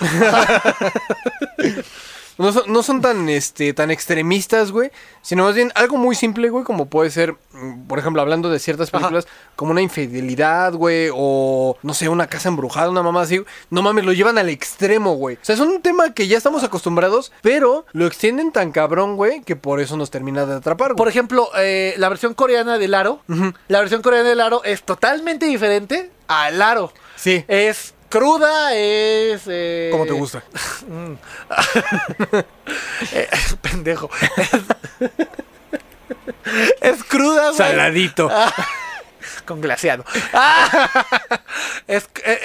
No son, no son tan, este, tan extremistas, güey. Sino más bien algo muy simple, güey, como puede ser, mm, por ejemplo, hablando de ciertas Ajá. películas, como una infidelidad, güey, o no sé, una casa embrujada, una mamá así. No mames, lo llevan al extremo, güey. O sea, es un tema que ya estamos acostumbrados, pero lo extienden tan cabrón, güey, que por eso nos termina de atrapar, güey. Por ejemplo, eh, la versión coreana del Aro. La versión coreana del Aro es totalmente diferente al Aro. Sí. Es cruda, es. eh, Como te gusta. eh, pendejo. Es, es cruda, güey. Saladito. Con glaseado. Ah, es. eh,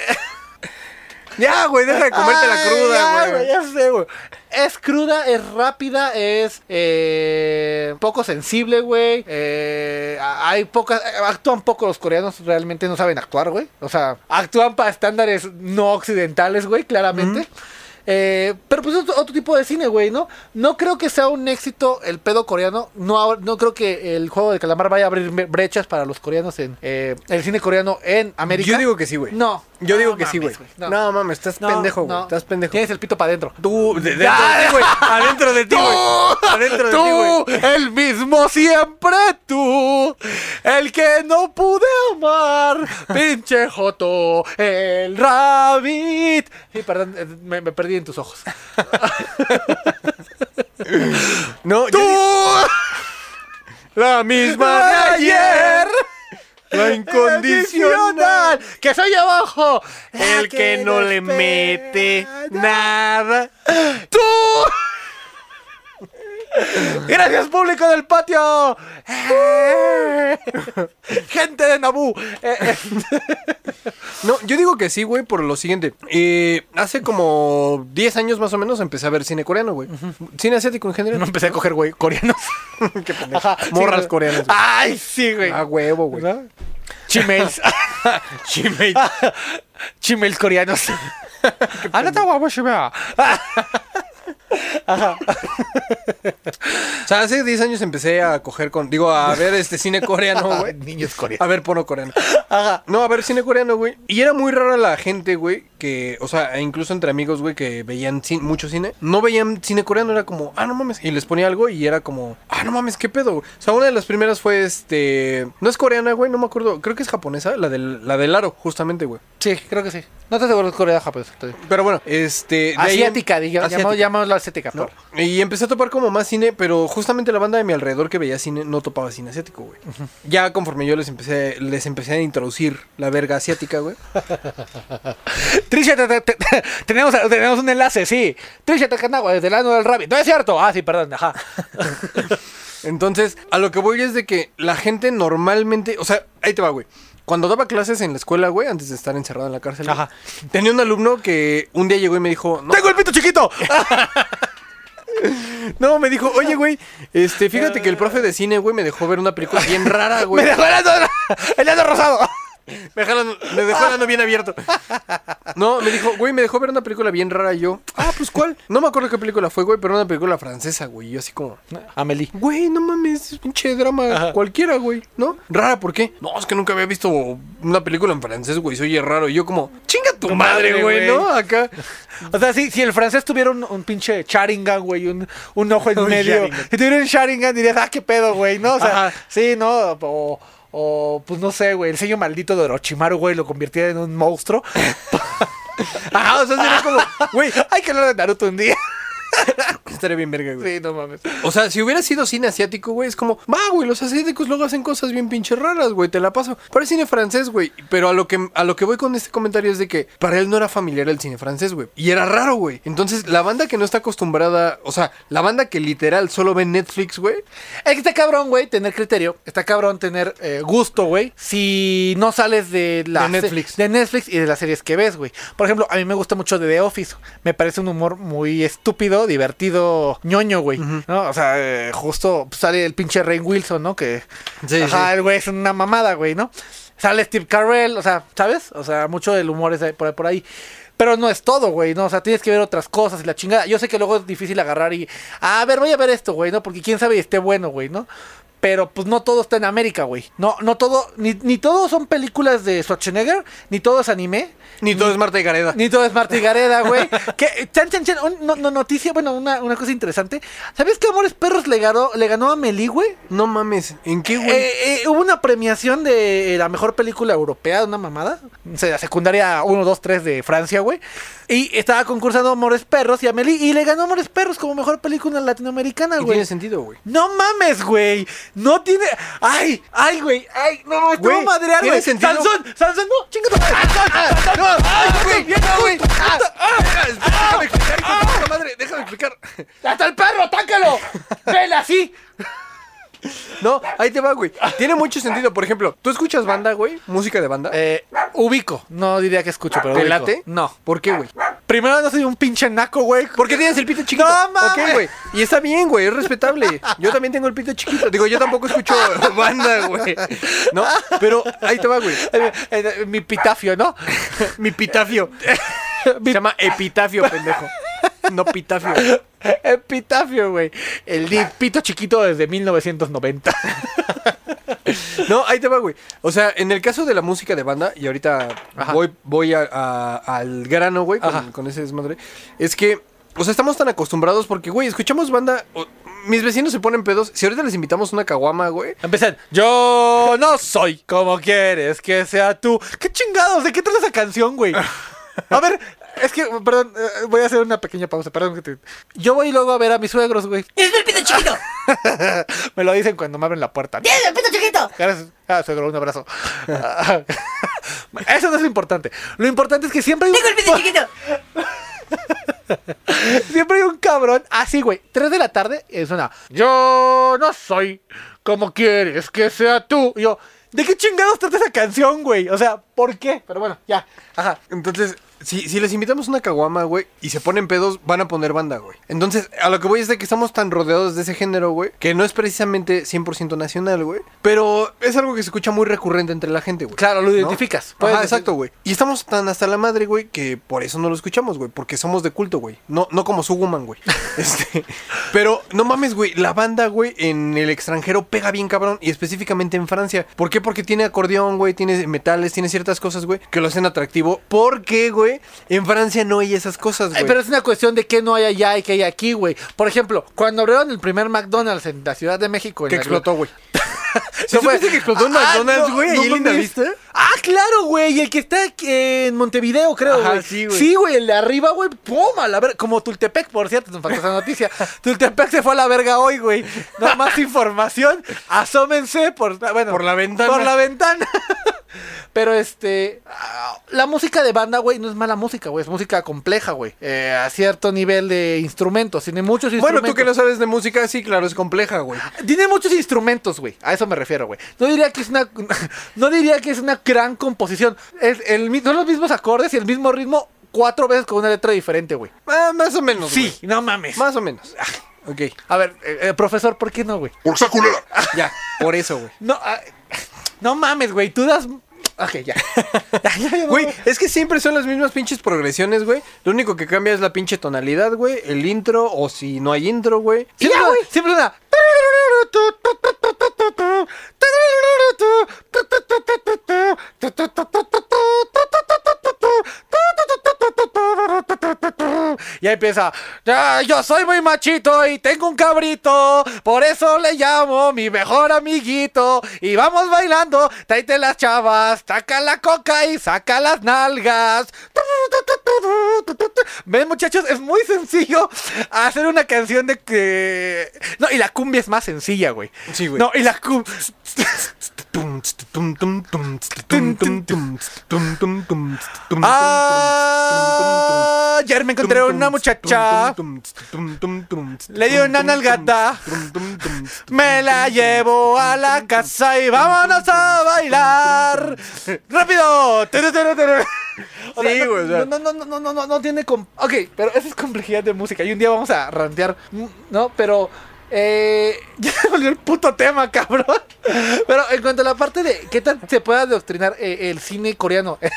Ya, güey, deja de comerte la cruda, ya, güey. Ya sé, güey. Es cruda, es rápida, es eh, poco sensible, güey. Eh, hay pocas. Actúan poco los coreanos, realmente no saben actuar, güey. O sea, actúan para estándares no occidentales, güey, claramente. Eh, pero pues es otro, otro tipo de cine, güey, ¿no? No creo que sea un éxito el pedo coreano. No, no creo que el juego de calamar vaya a abrir bre- brechas para los coreanos en eh, el cine coreano en América. Yo digo que sí, güey. No. Yo No digo que sí, güey. No. No. mames, estás No, pendejo, güey. Estás pendejo. Tienes el pito para adentro. Tú, de ti, güey. Adentro de ti, güey. De ti. Tú, el mismo siempre tú, el que no pude amar, pinche Joto, el rabbit. Sí, perdón, eh, me, me perdí en tus ojos. No, ¡Tú! la misma de ayer. La incondicional. que soy abajo, El que no le mete nada. ¡Tú! Gracias, público del patio. ¡Eh! Gente de Naboo. Eh, eh, No, yo digo que sí, güey, por lo siguiente. Eh, hace como 10 años más o menos empecé a ver cine coreano, güey. Cine asiático en general. no empecé a coger, güey, coreanos. Qué pendejo. Morras sí, coreanas. güey. Ay, sí, güey. A huevo, güey. ¿No? Chimails. Chimate. Chimails coreanos. Anata guapo, shimea. O sea, hace 10 años empecé a coger con. Digo, a ver este cine coreano, güey. Niños A coreanos. ver porno coreano. Ajá. No, a ver cine coreano, güey. Y era muy rara la gente, güey, que, o sea, e incluso entre amigos, güey, que veían cin- mucho cine, no veían cine coreano, era como, ah, no mames. Y les ponía algo y era como, ah, no mames, qué pedo. O sea, una de las primeras fue este. No es coreana, güey, no me acuerdo. Creo que es japonesa, la del, la del aro, justamente, güey. Sí, creo que sí. No te aseguro que es Corea, Japón. estoy- Pero bueno, este. Asiática, digamos. Llamamos, llamémoslo asiática. ¿no? por- Y empecé a topar como más cine, pero justamente la banda de mi alrededor que veía cine no topaba cine asiático, güey. Ya conforme yo les empecé, les empecé a introducir la verga asiática, güey. Trisha, te- te- te- tenemos, tenemos un enlace, sí. Trisha Takanagua, desde el ano del rabbit. No es cierto. Ah, sí, perdón. Ajá. Entonces, a lo que voy es de que la gente normalmente, o sea, ahí te va, güey. Cuando daba clases en la escuela, güey, antes de estar encerrado en la cárcel, güey, Ajá. tenía un alumno que un día llegó y me dijo, no, ¡Tengo el pito chiquito! no, me dijo, oye, güey, este, fíjate que el profe de cine, güey, me dejó ver una película bien rara, Me güey. dejó el ano, el ano rosado. Me ano- me dejó bien abierto. No, me dijo, güey, me dejó ver una película bien rara. Y yo, ah, pues ¿cuál? No me acuerdo qué película fue, güey, pero una película francesa, güey. Y yo así como, Amelie. güey, no mames, es pinche drama Ajá. cualquiera, güey, ¿no? Rara, ¿por qué? No, es que nunca había visto una película en francés, güey, se oye raro. Y yo como, chinga tu Tu madre, madre, güey. ¿no? Acá. O sea, si, si el francés tuviera un, un pinche Sharingan, güey, un, un ojo en Un medio. Sharingan. Si tuviera un Sharingan, dirías, ah, qué pedo, güey, ¿no? O sea, Ajá. sí, ¿no? O, o, pues no sé, güey, el sello maldito de Orochimaru, güey, lo convirtiera en un monstruo. Ajá, o sea, sería como, güey, Hay que hablar de Naruto un día. estaría bien verga, güey. Sí, no mames. O sea, si hubiera sido cine asiático, güey, es como, va, güey, los asiáticos luego hacen cosas bien pinche raras, güey, te la paso. Pero es cine francés, güey. Pero a lo que a lo que voy con este comentario es de que para él no era familiar el cine francés, güey. Y era raro, güey. Entonces, la banda que no está acostumbrada, o sea, la banda que literal solo ve Netflix, güey. Es que está cabrón, güey, tener criterio. Está cabrón tener eh, gusto, güey. Si no sales de la De Netflix. de Netflix y de las series que ves, güey. Por ejemplo, a mí me gusta mucho de The Office. Me parece un humor muy estúpido, divertido, ñoño, güey. ¿no? O sea, eh, justo sale el pinche Rain Wilson, ¿no? Que. Sí, ajá, sí. el güey es una mamada, güey, ¿no? Sale Steve Carell, o sea, ¿sabes? O sea, mucho del humor es por, por ahí. Pero no es todo, güey, ¿no? O sea, tienes que ver otras cosas y la chingada. Yo sé que luego es difícil agarrar y... "Ah, a ver, voy a ver esto, güey, ¿no? Porque quién sabe y esté bueno, güey, ¿no? Pero pues no todo está en América, güey. No, no todo, ni, ni todo son películas de Schwarzenegger, ni todo es anime, Ni todo es Marta y Gareda. ni todo es Marta y Gareda, güey. que, chan, chan, chan, un- no, no, noticia, bueno, una, una cosa interesante. ¿Sabías que Amores Perros le ganó, le ganó a Meli, güey? No mames, ¿en qué, güey? Eh, eh, hubo una premiación de la mejor película europea, una mamada. O sea, secundaria 1, 2, 3 de Francia, güey. Y estaba concursando Amores Perros y Amelie. Y le ganó Amores Perros como mejor película latinoamericana, güey. tiene sentido, güey. No mames, güey. No tiene. Ay, ay, güey. Ay, no te Güey, madrear, güey. sentido. Sansón, Sansón, no, chinga tu madre. No, ay, güey, no, güey. Ah, puta, ah, Déjame explicar, madre, déjame explicar. ¡Hasta el perro, atácalo! ¡Ven así! No, ahí te va, güey. Tiene mucho sentido. Por ejemplo, ¿tú escuchas banda, güey? Música de banda. Eh, ubico. No diría que escucho, pero ¿Te ubico. late? No. ¿Por qué, güey? Primero no soy un pinche naco, güey. Porque tienes el pito chiquito. No, mames. Ok, güey. Y está bien, güey. Es respetable. Yo también tengo el pito chiquito. Digo, yo tampoco escucho banda, güey. ¿No? Pero ahí te va, güey. Eh, eh, mi pitafio, ¿no? Mi pitafio. Se llama epitafio, pendejo. No pitafio. Epitafio, güey. El di- pito chiquito desde 1990. No, ahí te va, güey. O sea, en el caso de la música de banda, y ahorita Ajá. voy, voy a- a- al grano, güey, con, con ese desmadre. Es que, o sea, estamos tan acostumbrados porque, güey, escuchamos banda. o- mis vecinos se ponen pedos. Si ahorita les invitamos una caguama, güey. Empezan. Yo no soy como quieres que sea tú. ¿Qué chingados? ¿De qué trata esa canción, güey? A ver, es que, perdón, eh, voy a hacer una pequeña pausa. Perdón que te... Yo voy luego a ver a mis suegros, güey. ¡Tienes el pito chiquito! Me lo dicen cuando me abren la puerta. ¡Tienes el pito chiquito! Gracias. Ah, suegro, un abrazo. Eso no es lo importante. Lo importante es que siempre hay ¡Tengo el pito un, chiquito! siempre hay un cabrón así, güey. Tres de la tarde es una. Yo no soy ¿Cómo quieres que sea tú? Y yo, ¿de qué chingados trata esa canción, güey? O sea, ¿por qué? Pero bueno, ya. Ajá. Entonces, si, si les invitamos una caguama, güey, y se ponen pedos, van a poner banda, güey. Entonces, a lo que voy es de que estamos tan rodeados de ese género, güey, que no es precisamente 100% nacional, güey, pero es algo que se escucha muy recurrente entre la gente, güey. Claro, lo ¿no? identificas. Ajá, decir- exacto, güey. Y estamos tan hasta la madre, güey, que por eso no lo escuchamos, güey, porque somos de culto, güey. No, no como Suguman, güey. Este, pero no mames, güey, la banda, güey, en el extranjero pega bien cabrón y específicamente en Francia. ¿Por qué? Porque tiene acordeón, güey, tiene metales, tiene ciertas cosas, güey, que lo hacen atractivo. Porque, güey, en Francia no hay esas cosas, Ay, güey. pero es una cuestión de qué no hay allá y qué hay aquí, güey. Por ejemplo, cuando abrieron el primer McDonald's en la Ciudad de México. en que la- explotó, güey. ¿Sí No supiste que explotó un Ah, McDonald's, no, güey, no ahí en. Vista? Ah, claro, güey. El que está en Montevideo, creo, güey. sí, güey. Sí. El de arriba, güey. Pum, a la verga. Como Tultepec, por cierto, nos faltó esa noticia. Tultepec se fue a la verga hoy, güey. No más información. Asómense por. Bueno, Por la ventana. Por la ventana. Pero este. ah, La música de banda, güey, no es mala música, güey. Es música compleja, güey. Eh, a cierto nivel de instrumentos. Tiene muchos Bueno, instrumentos. tú que no sabes de música, sí, claro, es compleja, güey. Tiene muchos instrumentos, güey. A eso me refiero, güey. No diría que es una no diría que es una gran composición. Es el, mi- son los mismos acordes y el mismo ritmo cuatro veces con una letra diferente, güey. Ah, más o menos, Sí, no mames. Más o menos. Ok. A ver, eh, eh, profesor, ¿por qué no, güey? Por esa culera. Ya, por eso, güey. No, ah, no mames, güey. Tú das Ok, ya. Güey, es que siempre son las mismas pinches progresiones, güey. Lo único que cambia es la pinche tonalidad, güey. El intro, o si no hay intro, güey. Güey. Siempre una. Y ahí empieza, "Ya, yo soy muy machito y tengo un cabrito, por eso le llamo mi mejor amiguito. Y vamos bailando, tráete las chavas, saca la coca y saca las nalgas. Ven muchachos, es muy sencillo hacer una canción de que... No, y la cumbia es más sencilla, güey. Sí, güey. No, y la cumbia... Ah, ayer me encontré una muchacha. Le di una nalgata. Me la llevo a la casa y vámonos a bailar. ¡Rápido! O sea, Sí, güey. No, no, no, no, no, no, no tiene... Ok, pero esa es complejidad de música. Y un día vamos a rantear, ¿no? Pero... Eh, ya me volvió el puto tema, cabrón. Pero en cuanto a la parte de qué tal se puede adoctrinar eh, el cine coreano.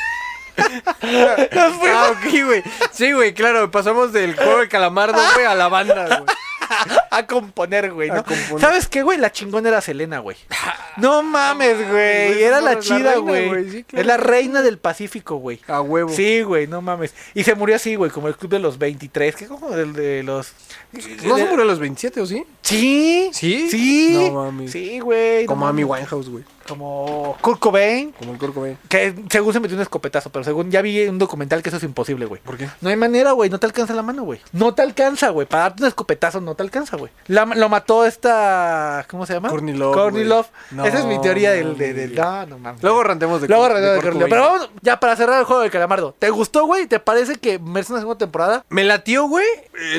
Nos fuimos Ah, ok, güey. Sí, güey, claro. Pasamos del juego de calamardo, güey, a la banda, güey. a componer, güey, ¿no? componer. ¿Sabes qué, güey? La chingona era Selena, güey. No mames, güey. Era no, la chida, güey. sí, claro. Es la reina del Pacífico, güey. A huevo. Sí, güey, no mames. Y se murió así, güey, como el club de los 23. ¿Qué como el de los. ¿No se murió a los 27 o sí? Sí. ¿Sí? Sí. No mames. Sí, güey. no Como Amy mames. Winehouse, güey. Como Kurt Cobain. Como el Kurt Cobain. Que según se metió un escopetazo, pero según ya vi un documental que eso es imposible, güey. ¿Por qué? No hay manera, güey. No te alcanza la mano, güey. No te alcanza, güey. Para darte un escopetazo no te alcanza, güey. Lo mató esta. ¿Cómo se llama? Courtney Love, Courtney güey. Love. No, Esa es mi teoría del. De, del- mames. no, no mames. Luego rantemos de Luego de Courtney Love. Pero vamos, ya para cerrar el juego del calamardo. ¿Te gustó, güey? ¿Te parece que merece una segunda temporada? Me latió, güey. eh,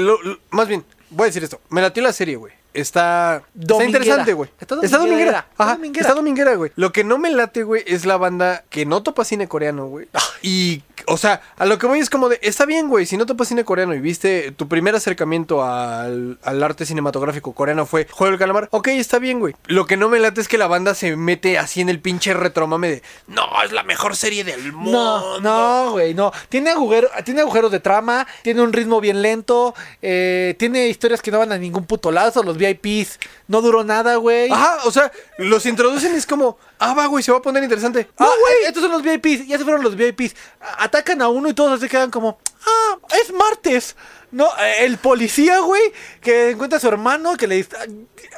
más bien, voy a decir esto. Me latió la serie, güey. Está, está interesante, güey. Está Está dominguera. Está Ajá, dominguera. está dominguera, güey. Lo que no me late, güey, es la banda que no topa cine coreano, güey. Y, o sea, a lo que voy es como de, está bien, güey, si no topas cine coreano y viste tu primer acercamiento al, al arte cinematográfico coreano fue Juego del Calamar, ok, está bien, güey. Lo que no me late es que la banda se mete así en el pinche retromame de, no, es la mejor serie del mundo. No, no, güey, no. Tiene, agujero, tiene agujeros de trama, tiene un ritmo bien lento, eh, tiene historias que no van a ningún puto lazo, los VIPs. No duró nada, güey. Ajá, o sea, los introducen y es como, ah, va, güey, se va a poner interesante. Ah, güey, estos son los VIPs, ya se fueron los VIPs. Atacan a uno y todos se quedan como, ah, es martes. No, eh, el policía, güey, que encuentra a su hermano, que le dice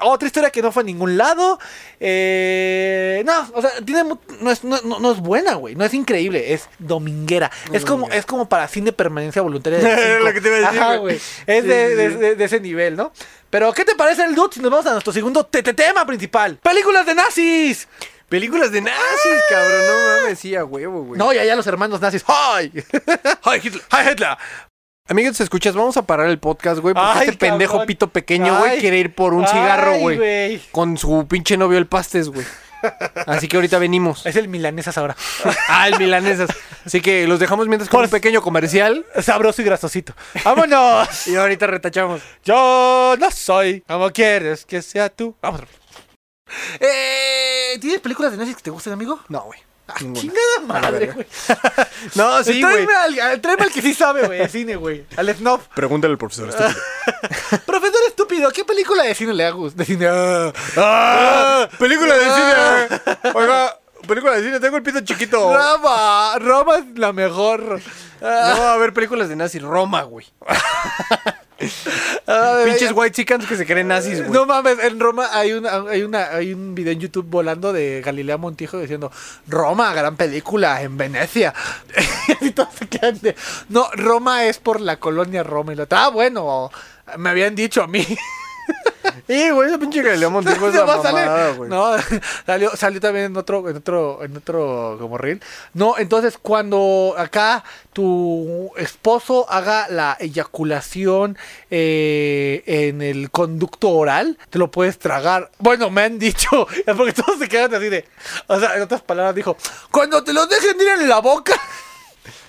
otra historia que no fue a ningún lado. Eh, no, o sea, tiene no, es, no, es buena, güey, no es increíble, es dominguera. Es como, es como para cine permanencia voluntaria. de lo que te iba a decir, Ajá, güey. Es Sí, de, sí, de- sí. de- de ese nivel, ¿no? Pero, ¿qué te parece el dude si nos vamos a nuestro segundo te- te- tema principal? ¡Películas de nazis! Películas de nazis, cabrón, no mames, sí, a huevo, güey. No, y allá los hermanos nazis. ¡Ay! Ay, Hitler. ¡Ay, Hitler! Amigos, escuchas, vamos a parar el podcast, güey, porque Ay, este pendejo pito pequeño, güey, quiere ir por un cigarro, güey. Con su pinche novio el pastes, güey. Así que ahorita venimos. Es el milanesas ahora. Ah, el milanesas. Así que los dejamos mientras con un pequeño comercial Sabroso y grasosito. ¡Vámonos! y ahorita retachamos. Yo no soy como quieres que sea tú. Vamos. Eh, ¿Tienes películas de Netflix que te gusten, amigo? No, güey. Ah, chingada madre, güey. No, sí, güey. tráeme, al, al- tráeme al que sí sabe, güey, de cine, güey. Al Snob. Pregúntale al profesor estúpido. Profesor estúpido, ¿qué película de cine le hago? De cine. ah. ¡Ah! Película de Ah. cine. Oiga, película de cine, tengo el pito chiquito. Roma. Roma es la mejor. No, a ver, películas de nazis. Roma, güey. Ah, Pinches white chickens que se creen nazis, güey. No mames, en Roma hay una, hay una, hay un video en YouTube volando de Galilea Montijo diciendo Roma, gran película en Venecia. y todos se quedan de, no, Roma es por la colonia Roma. Y lo, ah, bueno, me habían dicho a mí. Sí, güey, esa pinche Galileo Montijo es la mamada, güey. no, salió, salió también en otro, en otro, en otro como reel. No, entonces cuando acá tu esposo haga la eyaculación eh, en el conducto oral, te lo puedes tragar. Bueno, me han dicho, porque todos se quedan así de, o sea, en otras palabras dijo, cuando te lo dejen ir en la boca,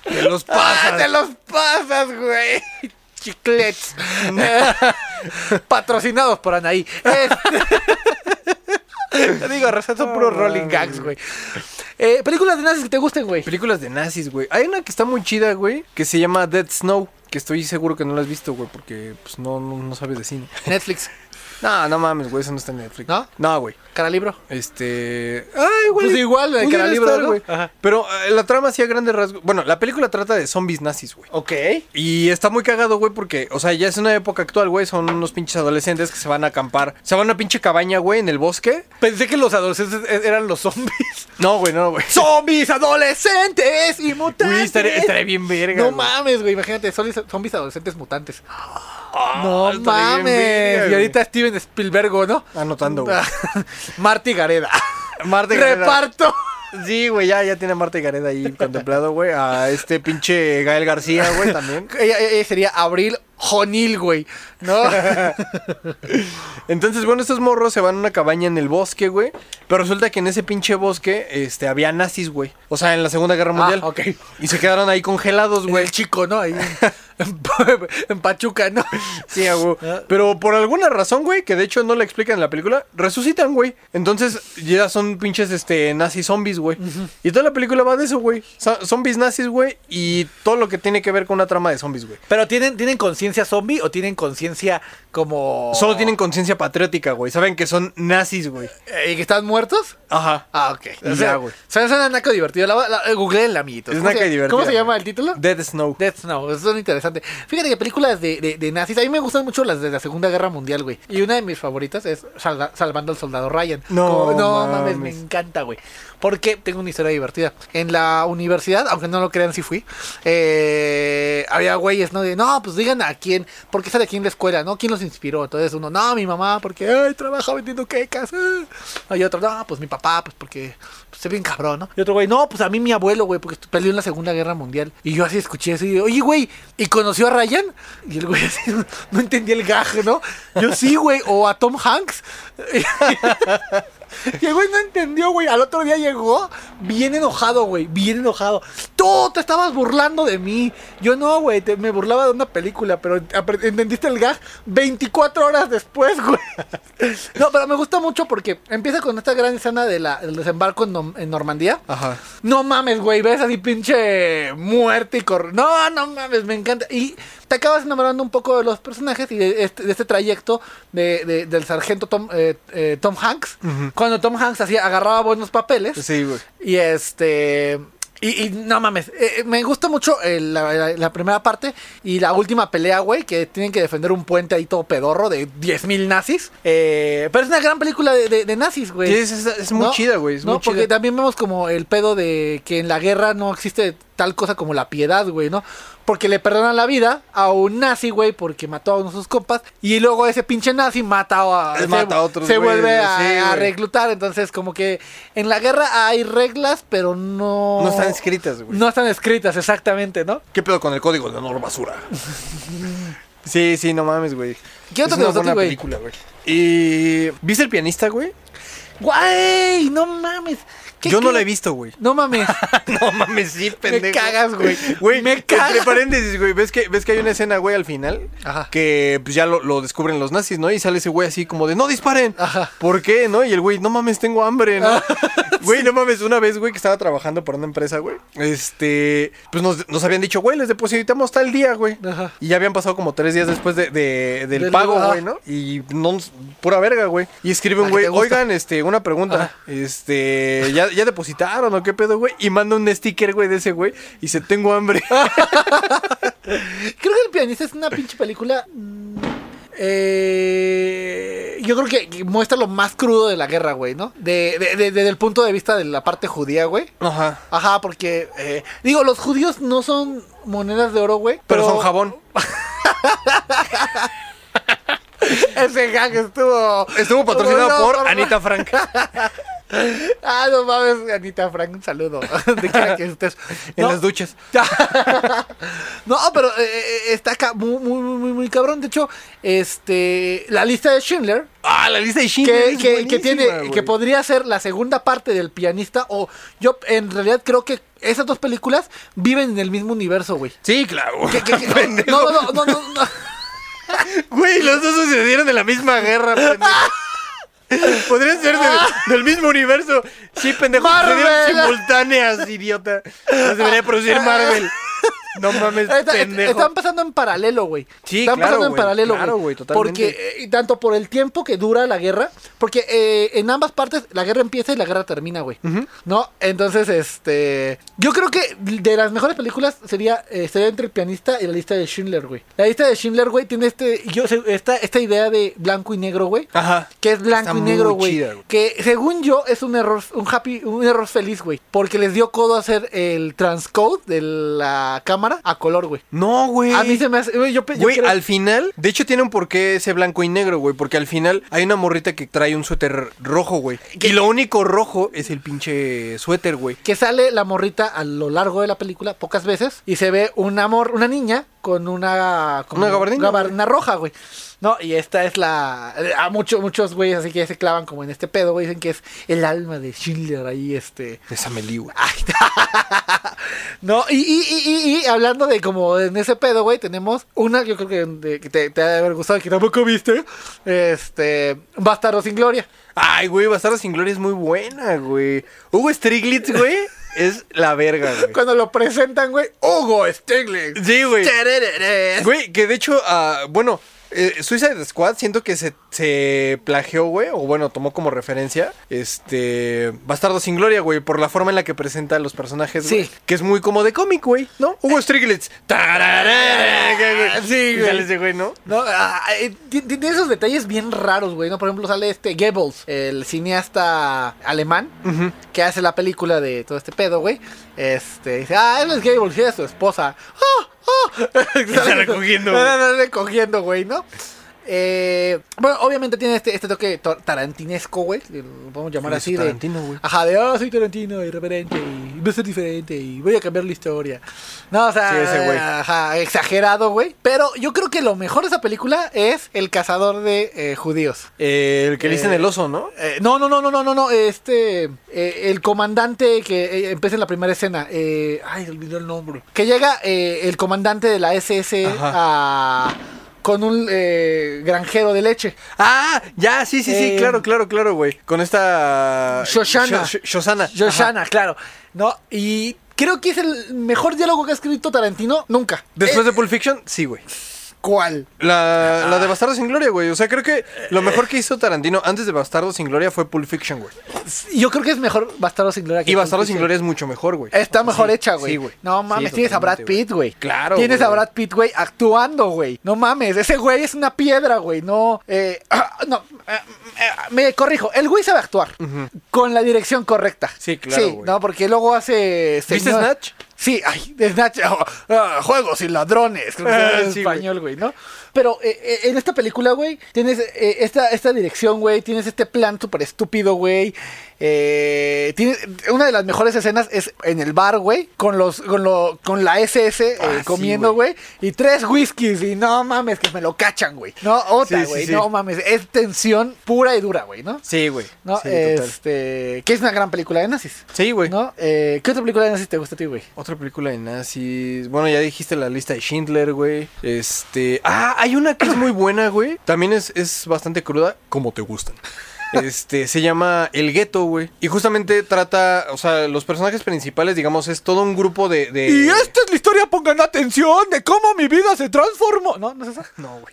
Te los ah, pasas. te los pasas, güey. Chiclets. Patrocinados por Anaí. Este- Te digo, son puros rolling gags, güey. Eh, películas de nazis que te gusten, güey. Películas de nazis, güey. Hay una que está muy chida, güey, que se llama Dead Snow, que estoy seguro que no la has visto, güey, porque pues no, no, no sabes de cine. Netflix. No, no mames, güey, eso no está en Netflix. ¿No? No, güey. Cara libro. Este. Ay, güey. Pues igual, de pudiera Caralibro, ¿no? güey. Ajá. Pero eh, la trama sí a grandes rasgos. Bueno, la película trata de zombies nazis, güey. Ok. Y está muy cagado, güey, porque, o sea, ya es una época actual, güey. Son unos pinches adolescentes que se van a acampar. Se van a una pinche cabaña, güey, en el bosque. Pensé que los adolescentes e- eran los zombies. No, güey, no, güey. ¡Zombies adolescentes y mutantes! Uy, estaría, estaría bien verga. No mames, güey. Imagínate, zombies, zombies adolescentes mutantes. Ah, no bien mames. verga, y ahorita Steven Spielberg, ¿no? Anotando, güey. Marty Gareda. Marta y Gareda. Reparto. Sí, güey, ya, ya tiene a Marta y Gareda ahí contemplado, güey. A este pinche Gael García, güey, también. Ella, ella sería Abril Jonil, güey. ¿No? Entonces, bueno, estos morros se van a una cabaña en el bosque, güey. Pero resulta que en ese pinche bosque, este, había nazis, güey. O sea, en la Segunda Guerra Mundial. Ah, ok. Y se quedaron ahí congelados, güey. el chico, ¿no? Ahí en, Pachuca, ¿no? Sí, güey. Ah. Pero por alguna razón, güey, que de hecho no le explican en la película, resucitan, güey. Entonces ya son pinches este nazis zombies, güey. Y toda la película va de eso, güey. Zo- Zombies nazis, güey, y todo lo que tiene que ver con una trama de zombies, güey. Pero ¿tienen, ¿tienen conciencia zombie o tienen conciencia como... Solo tienen conciencia patriótica, güey. Saben que son nazis, güey. Eh, ¿Y que están muertos? Ajá. Ah, ok. O sea, güey. Suena, naco divertido. La, la, googleenla, amiguitos. Es ¿Cómo naca se- y divertida, ¿Cómo se llama el título? Dead Snow. Death Snow, eso es interesante. Fíjate que películas de, de, de nazis, a mí me gustan mucho las de la Segunda Guerra Mundial, güey. Y una de mis favoritas es Salva- Salvando al Soldado Ryan. No, Como- no mames, me encanta, güey. Porque tengo una historia divertida. En la universidad, aunque no lo crean, sí fui. eh, había güeyes, ¿no? De, no, pues digan a quién, porque sale aquí en la escuela, ¿no? ¿Quién los inspiró? Entonces uno, no, mi mamá, porque, ay, trabaja vendiendo quecas. ah". Y otro, no, pues mi papá, pues porque pues, bien cabrón, ¿no? Y otro güey, no, pues a mí mi abuelo, güey, porque peleó en la Segunda Guerra Mundial. Y yo así escuché eso y digo, oye, güey, ¿y conoció a Ryan? Y el güey así, no entendía el gaje, ¿no? Yo sí, güey, o a Tom Hanks. Y el güey no entendió, güey. Al otro día llegó bien enojado, güey. Bien enojado. Tú te estabas burlando de mí. Yo no, güey. Me burlaba de una película, pero entendiste el gag 24 horas después, güey. No, pero me gusta mucho porque empieza con esta gran escena de del desembarco en, Normandía. Ajá. No mames, güey, ves así pinche muerte y cor... No, no mames, me encanta. Y te acabas enamorando un poco de los personajes y de este, de este trayecto de, de- del sargento Tom, eh, eh, Tom Hanks. Cuando Tom Hanks hacía, agarraba buenos papeles. Sí, güey. Y este... Y, y no mames, eh, eh, me gusta mucho eh, la, la- la primera parte y la última pelea, güey, que tienen que defender un puente ahí todo pedorro de 10.000 nazis. Eh, pero es una gran película de, de- de nazis, güey. Sí, es, es- es muy ¿No? chida, güey. No, muy porque chida. también vemos como el pedo de que en la guerra no existe tal cosa como la piedad, güey, ¿no? Porque le perdonan la vida a un nazi, güey, porque mató a uno de sus compas. Y luego ese pinche nazi mata a, Eh, mata a otros Se vuelve a, sí, a reclutar. Entonces, como que en la guerra hay reglas, pero no. No están escritas, güey. No están escritas, exactamente, ¿no? ¿Qué pedo con el código de honor basura? sí, sí, no mames, güey. ¿Qué otro es te una buena güey? película, güey. Y ¿viste el pianista, güey? ¡Guay! No mames. ¿Qué- Yo no la he visto, güey. No mames. no mames, sí, pendejo. cagas, güey. Güey, Me entre cagas. paréntesis, güey, ¿ves que, ves que hay una escena, güey, al final Ajá. que pues ya lo, lo descubren los nazis, ¿no? Y sale ese güey así como de, no disparen. Ajá. ¿Por qué, no? Y el güey, no mames, tengo hambre, ¿no? Güey, no mames, una vez, güey, que estaba trabajando para una empresa, güey. Este, pues nos, nos habían dicho, güey, les depositamos tal día, güey. Ajá. Y ya habían pasado como tres días después de, de- del Del- pago, güey, ¿no? Y no, pura verga, güey. Y escribe un Ah, güey, oigan, este, una pregunta. Este, ¿ya, ¿ya depositaron o qué pedo, güey? Y manda un sticker, güey, de ese güey. Y dice, tengo hambre. Creo que el pianista es una pinche película. mm, eh, yo creo que, muestra lo más crudo de la guerra, güey, ¿no? De, de- de- desde el punto de vista de la parte judía, güey. Ajá. Ajá, porque, eh, digo, los judíos no son monedas de oro, güey. Pero son jabón. Ese gag estuvo. Estuvo patrocinado No, por. Anita Frank. Ah, no mames, Anita Frank, un saludo. De que estés. En No. las duchas. no, pero eh, eh, está acá muy, muy, muy, muy cabrón. De hecho, este, la lista de Schindler, Ah, la lista de Schindler que, que, tiene, que podría ser la segunda parte del pianista, o yo en realidad creo que esas dos películas viven en el mismo universo, güey. Sí, claro. Que- no, no, no, no, no. Güey, los dos sucedieron en la misma guerra, pendejo. Podrían ser de- del mismo universo. Sí, pendejo. Sucedieron simultáneas, idiota. Las debería producir Marvel. No mames, Está- pendejo. están pasando en paralelo, güey. Sí, están claro, pasando en güey, paralelo, claro, güey, totalmente. Porque eh, tanto por el tiempo que dura la guerra, porque eh, en ambas partes la guerra empieza y la guerra termina, güey. ¿No? Entonces, este, yo creo que de las mejores películas sería eh, sería entre el pianista y la lista de Schindler, güey. La lista de Schindler, güey, tiene este yo sé- esta esta idea de blanco y negro, güey. Ajá. Que es blanco Está y negro, güey. chida, güey. Que según yo es un error, un happy, un error feliz, güey. Porque les dio codo hacer el transcode de la cámara a color, güey. No, güey. A mí se me hace. güey, Yo, pe- yo Güey, creo- al final, de hecho tiene un porqué ese blanco y negro, güey, porque al final hay una morrita que trae un suéter rojo, güey. ¿Qué? Y lo único rojo es el pinche suéter, güey. Que sale la morrita a lo largo de la película, pocas veces, y se ve un amor, una niña con una. Una gabardina, gabardina roja, güey. No, y esta es la. A muchos, muchos güeyes así que se clavan como en este pedo, güey. Dicen que es el alma de Schindler ahí, este. Esa. Ay, no, y, y, y, y- y hablando de como en ese pedo, güey, tenemos una, yo creo que, de- que te, te ha de haber gustado, que tampoco viste, este, Bastardo sin Gloria. Ay, güey, Bastardo sin Gloria es muy buena, güey. Hugo Striglitz, güey, es la verga, güey. Cuando lo presentan, güey, Hugo Stiglitz. Sí, güey. Güey, que de hecho, ah, bueno, eh, Suicide Squad siento que se, se plagió, güey, o bueno, tomó como referencia, este, Bastardo sin Gloria, güey, por la forma en la que presenta a los personajes. Sí. Que es muy como de cómic, güey, ¿no? Hugo Striglitz. Sí, güey. güey, ¿no? No, ah, eh, ti- tiene esos detalles bien raros, güey, ¿no? Por ejemplo, sale este Goebbels, el cineasta alemán, que hace la película de todo este pedo, güey. Este, dice, ah, él es Goebbels y es su esposa. ¡Ah! ¡Ah! sale cogiendo, güey. Sale cogiendo, güey, ¿no? Eh, bueno, obviamente tiene este, este toque tarantinesco, güey. Lo podemos llamar Sí, así. su de, Tarantino, güey. Ajá, de, ah, soy Tarantino, irreverente, y voy a ser diferente, y voy a cambiar la historia. No, o sea, Sí, ese güey. ajá, exagerado, güey. Pero yo creo que lo mejor de esa película es El cazador de eh, judíos. Eh, el que le dicen el oso, ¿no? No, no, no, no, no, no, no, este, el comandante que empieza en la primera escena, ay, olvidó el nombre, que llega el comandante de la SS Ajá. a, con un eh, granjero de leche. Ah, ya, sí, sí, sí, Eh, claro, claro, claro, güey. Con esta... Shoshana. Sho- Sho- Shoshana. Shoshana, claro, ¿no? Y creo que es el mejor diálogo que ha escrito Tarantino nunca. Después Eh, de Pulp Fiction, sí, güey. ¿Cuál? La, la de Bastardo sin Gloria, güey. O sea, creo que lo mejor que hizo Tarantino antes de Bastardo sin Gloria fue Pulp Fiction, güey. Yo creo que es mejor Bastardo sin Gloria que Y Bastardo Pulp sin Fiction. Gloria es mucho mejor, güey. Está mejor Sí, hecha, güey. Sí, güey. No mames, Sí, tienes a Brad Pitt, güey. Claro, Tienes güey. a Brad Pitt, güey, actuando, güey. No mames, ese güey es una piedra, güey. No, eh, ah, no, eh, eh, me corrijo. El güey sabe actuar con la dirección correcta. Sí, claro, Sí, güey. no, porque luego hace. ¿Viste señor- Snatch? Sí, ay, de Snatch, ah, ah, juegos y ladrones, creo que Sí, español, güey, ¿no? Pero eh, eh, en esta película, güey, tienes eh, esta, esta dirección, güey, tienes este plan súper estúpido, güey. Eh, tienes, una de las mejores escenas es en el bar, güey, con los, con lo, con la SS Ah, comiendo, güey, y tres whiskies, y no mames, que me lo cachan, güey. No, otra, sí, güey, sí. no mames, es tensión pura y dura, güey, ¿no? Sí, güey. No, este, que es una gran película de nazis. Sí, güey. ¿No? Eh, ¿Qué otra película de nazis te gusta a ti, güey? Otra película de nazis. Bueno, ya dijiste la lista de Schindler, güey. Este. Ah, hay una que es muy buena, güey. También es, es bastante cruda. Como te gustan. Este, se llama El Gueto, güey. Y justamente trata, o sea, los personajes principales, digamos, es todo un grupo de... de- Y esta es la historia, pongan atención, de cómo mi vida se transformó. ¿No? ¿No es esa? No, güey.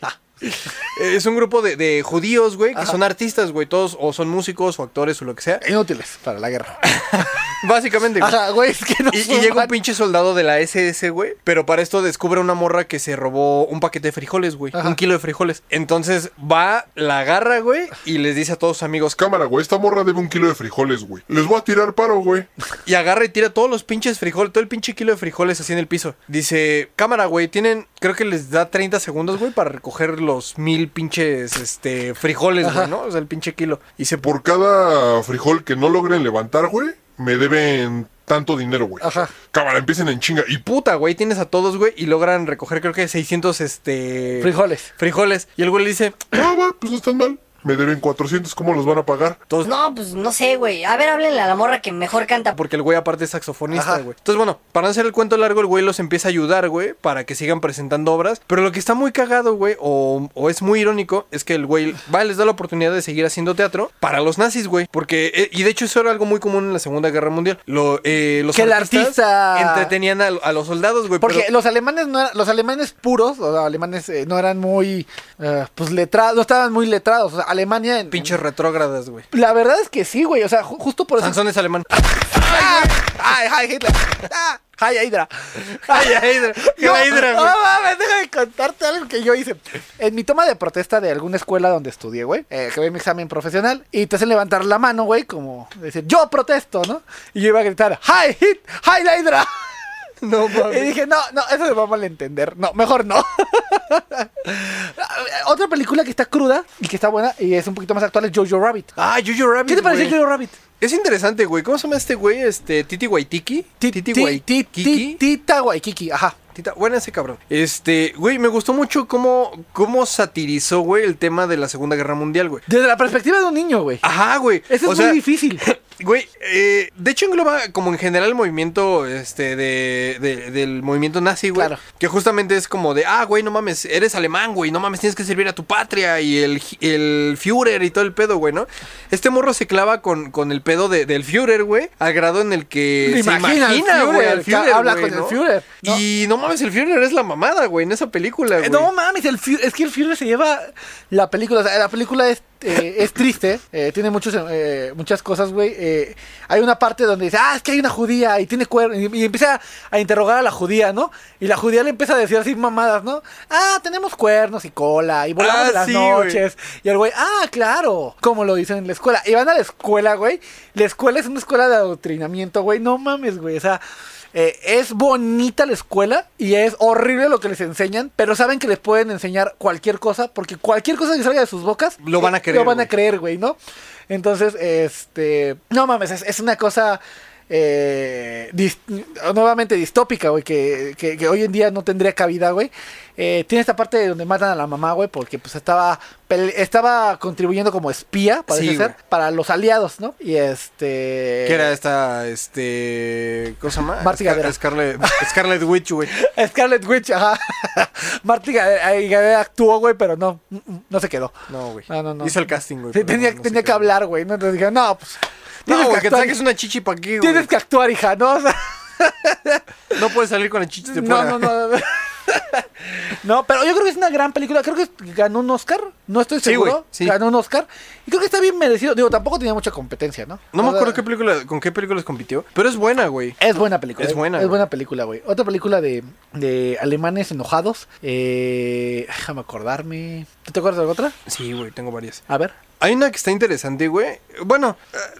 Es un grupo de, de judíos, güey, que Ajá. son artistas, güey. Todos o son músicos o actores o lo que sea. Inútiles para la guerra. Básicamente, güey. Ajá, güey, es que no Y, y llega un pinche soldado de la SS, güey. Pero para esto descubre una morra que se robó un paquete de frijoles, güey. Ajá. Un kilo de frijoles. Entonces va, la agarra, güey, y les dice a todos sus amigos. Cámara, güey, esta morra debe un kilo de frijoles, güey. Les voy a tirar paro, güey. Y agarra y tira todos los pinches frijoles, todo el pinche kilo de frijoles así en el piso. Dice, cámara, güey, tienen, creo que les da 30 segundos, güey, para recoger los mil pinches, este, frijoles, güey. ¿no? O sea, el pinche kilo. Y se Por cada frijol que no logren levantar, güey, me deben tanto dinero, güey. Ajá. Cámara, empiecen en chinga. Y puta, güey, tienes a todos, güey, y logran recoger, creo que 600, este... Frijoles. Frijoles. Y el güey le dice, Ah, va, pues no están mal. Me deben 400, ¿cómo los van a pagar? todos, No, pues no sé, güey. A ver, háblenle a la morra que mejor canta. Porque el güey aparte es saxofonista, güey. Entonces, bueno, para no hacer el cuento largo, el güey los empieza a ayudar, güey, para que sigan presentando obras. Pero lo que está muy cagado, güey, o, o es muy irónico, es que el güey va y les da la oportunidad de seguir haciendo teatro para los nazis, güey. Porque, eh, y de hecho eso era algo muy común en la Segunda Guerra Mundial. Lo, eh, los Que el artista- entretenían a, a los soldados, güey. Porque pero- los alemanes no eran- los alemanes puros, o sea, alemanes eh, no eran muy eh, pues letrados, no estaban muy letrados. O sea, Alemania en, Pinches retrógradas, güey. La verdad es que sí, güey. O sea, ju- justo por eso. Sansón es alemán. ¡Ay, ay, Hitler! ¡Ah! ¡Ay, Hydra! Ay, Hydra. ¿Qué No, Hydra, no güey? mames, déjame contarte algo que yo hice. En mi toma de protesta de alguna escuela donde estudié, güey, eh, que mi examen profesional, y te hacen levantar la mano, güey, como decir, yo protesto, ¿no? Y yo iba a gritar, ¡Hi, Hit! ¡Hi, Hydra! No, Y mames. dije, no, no, eso se va a malentender. No, mejor no. Otra película que está cruda y que está buena y es un poquito más actual es Jojo Rabbit. Ah, Jojo Rabbit, ¿Qué te pareció güey. Jojo Rabbit? Es interesante, güey. ¿Cómo se llama este güey? Este, Titi Waitiki. Titi Ti- ti- Waitiki. Tita Waikiki, ajá. Tita, bueno, ese cabrón. Este, güey, me gustó mucho cómo, cómo satirizó, güey, el tema de la Segunda Guerra Mundial, güey. Desde la perspectiva de un niño, güey. Ajá, güey. Eso O es sea, muy difícil. Güey, eh, de hecho engloba como en general el movimiento este de, de- del movimiento nazi, güey. Claro. Que justamente es como de, ah, güey, no mames, eres alemán, güey, no mames, tienes que servir a tu patria y el, el Führer y todo el pedo, güey, ¿no? Este morro se clava con, con el pedo de- del Führer, güey, al grado en el que Se imagina güey, al Führer, habla güey, con el. Führer, ¿no? Y no mames, el Führer es la mamada, güey, en esa película, güey. Eh, No mames, el Führer- es que el Führer se lleva la película. O sea, la película es, eh, es triste, eh, tiene muchos, eh, muchas cosas, güey. eh, hay una parte donde dice, ah, es que hay una judía y tiene cuernos. Y, y empieza a interrogar a la judía, ¿no? Y la judía le empieza a decir así mamadas, ¿no? Ah, tenemos cuernos y cola y volamos Ah, las sí, noches. Y el güey, ah, claro, como lo dicen en la escuela. Y van a la escuela, güey. La escuela es una escuela de adoctrinamiento, güey. No mames, güey. O sea, eh, es bonita la escuela y es horrible lo que les enseñan, pero saben que les pueden enseñar cualquier cosa, porque cualquier cosa que salga de sus bocas Lo van a eh, creer, Lo van a creer, güey, ¿no? Entonces, este. No mames, es, es una cosa. Eh, dis- nuevamente distópica, güey, que, que- que hoy en día no tendría cabida, güey. Eh, tiene esta parte donde matan a la mamá, güey, porque pues estaba estaba contribuyendo como espía, parece Sí, ser, güey. para los aliados, ¿no? Y este... Que era esta, este, ¿cómo se llama? Marty Scar- Gadera. Scarlet, Scarlet Witch, güey. Scarlet Witch, ajá. Marty Gadea Gadea actuó, güey, pero no, mm, mm, no se quedó. No, güey. No, no, no. Hizo el casting, güey. Sí, tenía no- no tenía que qué. hablar, güey, ¿no? Entonces dije, no, pues... No, tienes que actuar, una chichi pa' aquí, güey. Tienes que actuar, hija, ¿no? O sea, No puedes salir con el chichi de no, fuera. no, no. No, pero yo creo que es una gran película. Creo que ganó un Oscar. No estoy seguro. sí. Ganó un Oscar. Y creo que está bien merecido. Digo, tampoco tenía mucha competencia, ¿no? No me O acuerdo qué película, con qué películas compitió, pero es buena, güey. Es buena película. Es buena, Es güey. buena película, güey. Otra película de, de alemanes enojados. Eh, déjame acordarme. ¿Tú te acuerdas de otra? Sí, güey, tengo varias. A ver. Hay una que está interesante, güey. Bueno, eh, eh,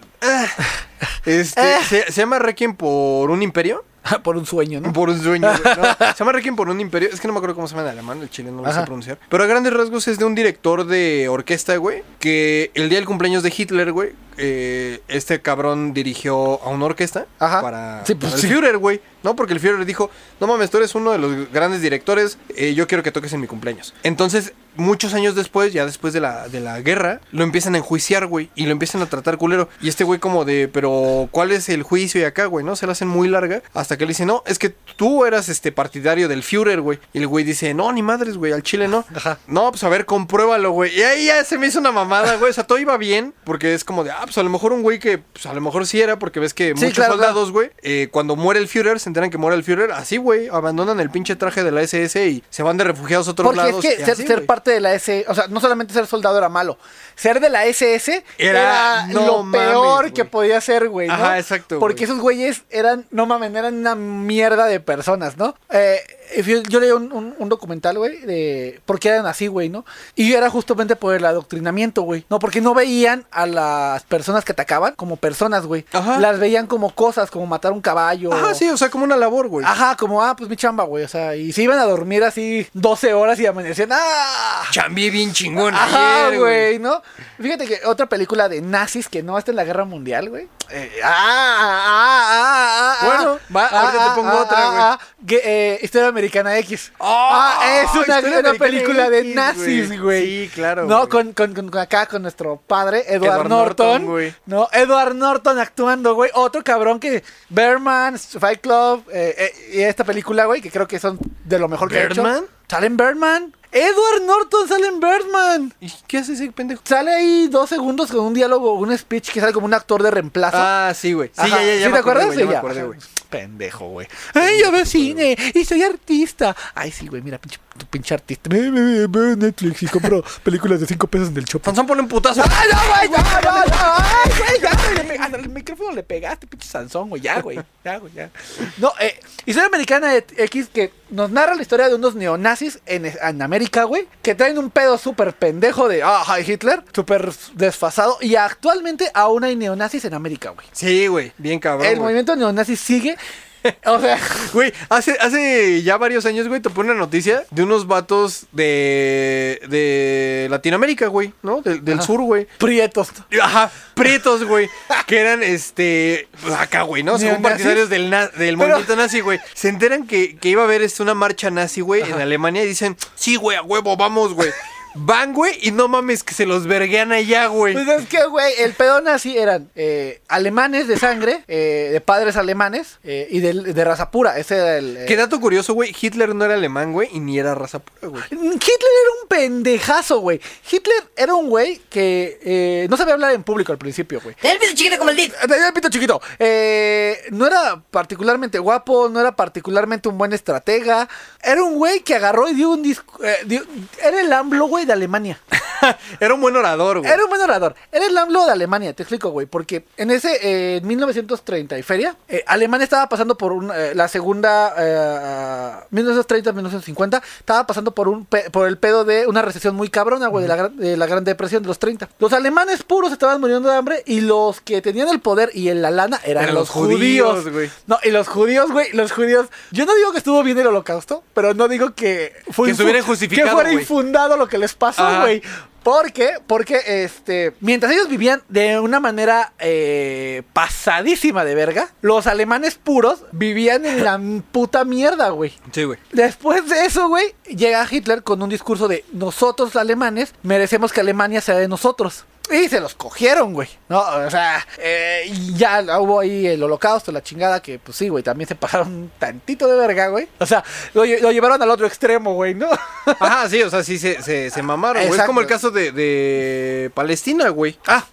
este, se, se llama Requiem por un imperio. Por un sueño, ¿no? Por un sueño. No, se llama Requiem por un imperio. Es que no me acuerdo cómo se llama en alemán, el chile no lo sé pronunciar. Pero a grandes rasgos es de un director de orquesta, güey. Que el día del cumpleaños de Hitler, güey. eh, este cabrón dirigió a una orquesta Ajá. para, Sí, pues, para el sí. Führer, güey. No, porque el Führer dijo: No mames, tú eres uno de los grandes directores. eh, yo quiero que toques en mi cumpleaños. Entonces, muchos años después, ya después de la, de la guerra, lo empiezan a enjuiciar, güey. Y lo empiezan a tratar culero. Y este güey, como de: Pero, ¿cuál es el juicio? Y acá, güey, ¿no? Se la hacen muy larga. Hasta que le dice: No, es que tú eras este partidario del Führer, güey. Y el güey dice: No, ni madres, güey, al chile no. Ajá. No, pues a ver, compruébalo, güey. Y ahí ya se me hizo una mamada, güey. O sea, todo iba bien. Porque es como de, ah, pues a lo mejor un güey que, pues a lo mejor sí era. Porque ves que Sí, muchos claro, soldados, güey, eh, cuando muere el Führer, se enteran que muere el Führer. Así, güey, abandonan el pinche traje de la SS y se van de refugiados a otros Porque lados. es y que ser, así, ser güey. Parte de la SS, o sea, no solamente ser soldado era malo, ser de la SS era, Era- no lo mames, peor que podía ser, güey. ¿no? Ajá, exacto, Porque esos güeyes eran, no mames, eran una mierda de personas, ¿no? Eh, yo, yo leí un, un- un documental, güey, de por qué eran así, güey, ¿no? Y era justamente por el adoctrinamiento, güey. No, porque no veían a las personas que atacaban como personas, güey. Ajá. Las veían como cosas, como matar un caballo. Ajá, sí, o sea, como una labor, güey. Ajá, como, ah, pues mi chamba, güey. O sea, y se iban a dormir así 12 horas y amanecían, ¡ah! Chambié bien chingón ayer, güey, ¿no? Fíjate que otra película de nazis que no está en la guerra mundial, güey. Eh, ah, ah, ah, ah, Bueno, ah, va, ahorita te pongo otra, güey. eh, Historia Americana X. Ah, ah, es una, película de nazis, güey. Sí, claro, No, con, con, con- acá, con nuestro padre, Edward, Edward Norton. No, Edward Norton actuando, güey. Otro cabrón que. Berman, Fight Club, eh, eh, y esta película, güey, que creo que son de lo mejor que ha hecho. ¿Salen Birdman? Edward Norton sale en Birdman. ¿Y qué hace ese pendejo? Sale ahí dos segundos con un diálogo, un speech que sale como un actor de reemplazo. Ah, sí, güey. Sí, Ajá. ya, ya, ya. ¿Sí me te acordé, acuerdas? güey, Sí, ya me acordé, güey. Pendejo, güey. Ay, yo veo cine y soy artista. Ay, sí, güey, mira, pinche, tu pinche artista. Ve, ve, Veo Netflix y compro películas de 5 pesos en el Chopo. Sansón pone un putazo. ¡Ay, no, güey! ¡No, no, no! ¡Ay, güey! Ya, güey! micrófono le pegaste, pinche Sansón, güey. Ya, güey. Ya, güey, ya. No, eh, Historia Americana X que nos narra la historia de unos neonazis en, en América, güey. Que traen un pedo súper pendejo de, ah, hi, Hitler. Súper desfasado. Y actualmente aún hay neonazis en América, güey. Sí, güey. Bien cabrón. El güey. movimiento neonazi sigue. O sea, Güey, hace, hace ya varios años, güey, te pone una noticia de unos vatos de, de Latinoamérica, güey, ¿no? Del, del Ajá. sur, güey. prietos. Ajá, prietos, güey. Que eran, este, acá, güey, ¿no? Son ¿Neonazis? partidarios del, na- del movimiento nazi, güey. Se enteran que, que iba a haber este, una marcha nazi, güey, en Alemania y dicen, sí, güey, a huevo, vamos, güey. Van, güey, y no mames que se los verguean allá, güey. Pues es que, güey, el pedo nazi eran eh, alemanes de sangre, eh, de padres alemanes eh, y de, de raza pura. Ese era el. eh, Qué dato curioso, güey, Hitler no era alemán, güey, y ni era raza pura, güey. Hitler era un pendejazo, güey. Hitler era un güey que eh, no sabía hablar en público al principio, güey. Ten el pito chiquito como el Dip. Tenía el pito chiquito. Eh, no era particularmente guapo, no era particularmente un buen estratega. Era un güey que agarró y dio un disco. eh, dio- era el AMLO, güey, de Alemania. era un buen orador, güey. Era un buen orador. Era el AMLO de Alemania, te explico, güey. Porque en ese, eh, en 1930 y feria, eh, Alemania estaba pasando por un, eh, la segunda, eh, 1930-1950, estaba pasando por un pe- por el pedo de una recesión muy cabrona, güey, de, la, gran- de la Gran Depresión de los 30. Los alemanes puros estaban muriendo de hambre y los que tenían el poder y en la lana eran, Eran los los judíos, güey. No, y los judíos, güey, los judíos. Yo no digo que estuvo bien el holocausto, pero no digo que fue Que estuviera injustificado, Que fuera infundado lo que les pasó, güey. ¿Por qué? Porque este, mientras ellos vivían de una manera eh, pasadísima de verga, los alemanes puros vivían en la puta mierda, güey. Sí, güey. Después de eso, güey, llega Hitler con un discurso de nosotros alemanes merecemos que Alemania sea de nosotros. Y se los cogieron, güey. No, o sea, eh, ya hubo ahí el holocausto, la chingada, que pues sí, güey, también se pasaron tantito de verga, güey. O sea, lo, lle- lo llevaron al otro extremo, güey, ¿no? Ajá, sí, o sea, sí se, se, se mamaron, güey. Es como el caso de, de Palestina, güey. Ah,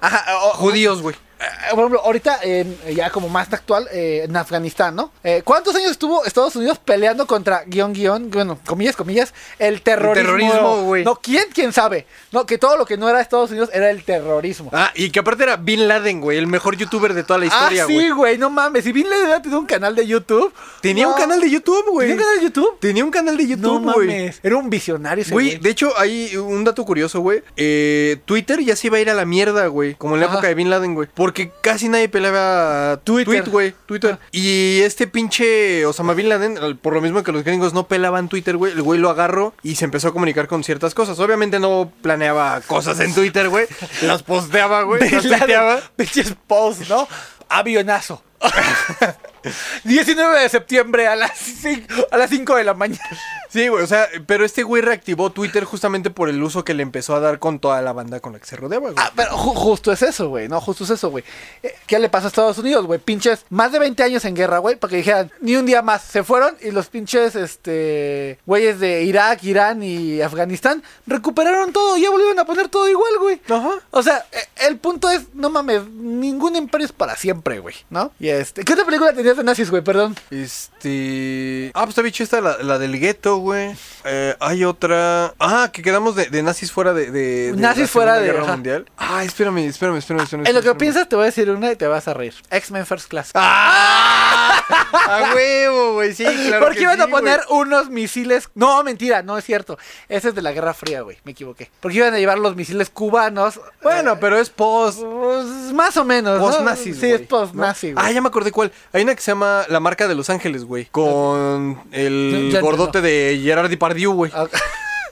ajá, o- Judíos, güey. Eh, por ejemplo, ahorita, en- ya como más actual, eh, en Afganistán, ¿no? Eh, ¿Cuántos años estuvo Estados Unidos peleando contra guion, guion, bueno, comillas, comillas, el terrorismo? terrorismo, güey. No, ¿quién, quién sabe? No, que todo lo que no era Estados Unidos era el terrorismo. Ah, y que aparte era Bin Laden, güey, el mejor youtuber de toda la historia, ah, güey. sí, güey, no mames. Si Bin Laden tenido un canal de YouTube. Tenía no. un canal de YouTube, güey. ¿Tenía un canal de YouTube? Tenía un canal de No YouTube, güey. mames. Era un visionario ese Güey, de hecho, hay un dato curioso, güey. Eh, Twitter ya se iba a ir a la mierda, güey. Como en la Ajá. época de Bin Laden, güey. Porque casi nadie pelaba Twitter. Tweet, güey. Twitter. Ah. Y este pinche Osama Bin Laden, por lo mismo que los gringos no pelaban Twitter, güey, el güey lo agarró y se empezó a comunicar con ciertas cosas. Obviamente no planeaba cosas en Twitter, güey. Las posteaba, güey. Las tuiteaba. Pinches posts, ¿no? Avionazo. 19 de septiembre a las 5, a las 5 de la mañana. Sí, güey, o sea, pero este güey reactivó Twitter justamente por el uso que le empezó a dar con toda la banda con la que se rodeaba, güey. Ah, pero ju- justo es eso, güey. No, justo es eso, güey. Eh, ¿Qué le pasa a Estados Unidos, güey? Pinches más de 20 años en guerra, güey, para que dijeran ni un día más. Se fueron y los pinches, este, güeyes de Irak, Irán y Afganistán recuperaron todo. Ya volvieron a poner todo igual, güey. Ajá. O sea, eh, el punto es, no mames, ningún imperio es para siempre, güey, ¿no? Y este, ¿qué otra película tenías de nazis, güey? Perdón. Este. Ah, pues está bicho esta, la, la del gueto, güey. Eh, hay otra. Ah, que quedamos de, de nazis fuera de. de- de Nazis la fuera de- Guerra ajá. Mundial. Ah, espérame, espérame, espérame. espérame En lo que espérame. piensas te voy a decir una y te vas a reír. X-Men First Class. ¡Ah! ¡A huevo, güey! Sí, claro. Porque que iban a poner unos misiles. No, mentira, no es cierto. Ese es de la Guerra Fría, güey. Me equivoqué. Porque iban a llevar los misiles cubanos. Bueno, pero es post. Pues, más o menos. ¿no? Post-nazis, Sí, güey, es post-nazi, ¿no? güey. Ah, ya me acordé cuál. Hay una que se llama La Marca de Los Ángeles, güey. Con el Ya- ya gordote de Gerard Depardieu, güey. Ah,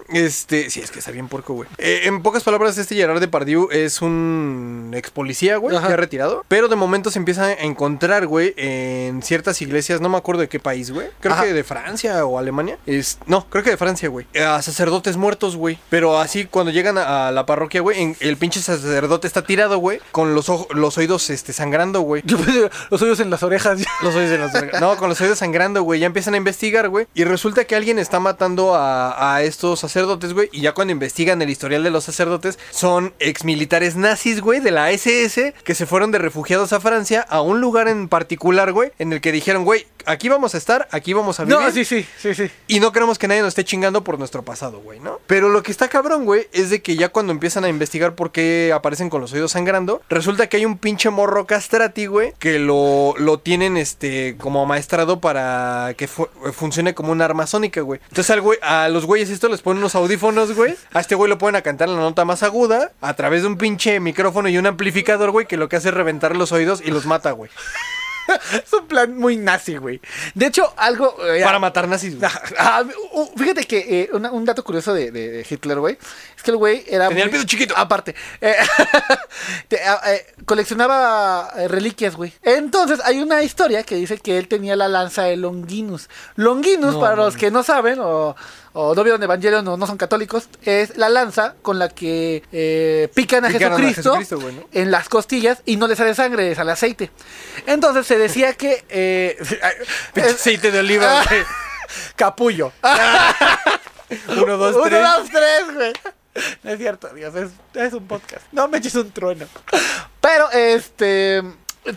Este, sí, es que está bien puerco, güey. Eh, en pocas palabras, este Gerard Depardieu es un ex policía, güey, Ajá. que ha retirado. Pero de momento se empieza a encontrar, güey, en ciertas iglesias, no me acuerdo de qué país, güey. Creo Ajá. que de Francia o Alemania. Es, no, creo que de Francia, güey. A sacerdotes muertos, güey. Pero así, cuando llegan a, a la parroquia, güey, en- el pinche sacerdote está tirado, güey, con los, ojos, los oídos este, sangrando, güey. Los oídos en las orejas. Los oídos de los No, con los oídos sangrando, güey. Ya empiezan a investigar, güey. Y resulta que alguien está matando a, a estos sacerdotes, güey. Y ya cuando investigan el historial de los sacerdotes, son exmilitares nazis, güey, de la SS, que se fueron de refugiados a Francia, a un lugar en particular, güey, en el que dijeron, güey, aquí vamos a estar, aquí vamos a vivir. No, sí, sí, sí, sí. Y no queremos que nadie nos esté chingando por nuestro pasado, güey, ¿no? Pero lo que está cabrón, güey, es de que ya cuando empiezan a investigar por qué aparecen con los oídos sangrando, resulta que hay un pinche morro castrati, güey, que lo, lo tienen, este, como amaestrado para que fu- funcione como un arma sónica, güey. Entonces al güey, a los güeyes esto les ponen unos audífonos, güey. A este güey lo ponen a cantar la nota más aguda a través de un pinche micrófono y un amplificador, güey, que lo que hace es reventar los oídos y los mata, güey. Es un plan muy nazi, güey. De hecho, algo. eh, Para matar nazis, güey. Ah, fíjate que eh, una- un dato curioso de, de- de Hitler, güey, es que el güey era. Tenía el muy- pito chiquito. Aparte, eh, te- coleccionaba reliquias, güey. Entonces, hay una historia que dice que él tenía la lanza de Longinus. Longinus, No, para los que no saben o, o no vieron Evangelion o no son católicos, es la lanza con la que eh, pican a Picaron a Jesucristo, en las costillas y no le sale sangre, sale aceite. Entonces se decía que. eh, aceite de oliva, güey. Capullo. Uno, dos, Uno, tres. dos, tres, güey. No es cierto, Dios, es, es un podcast. No me eches un trueno. Pero, este.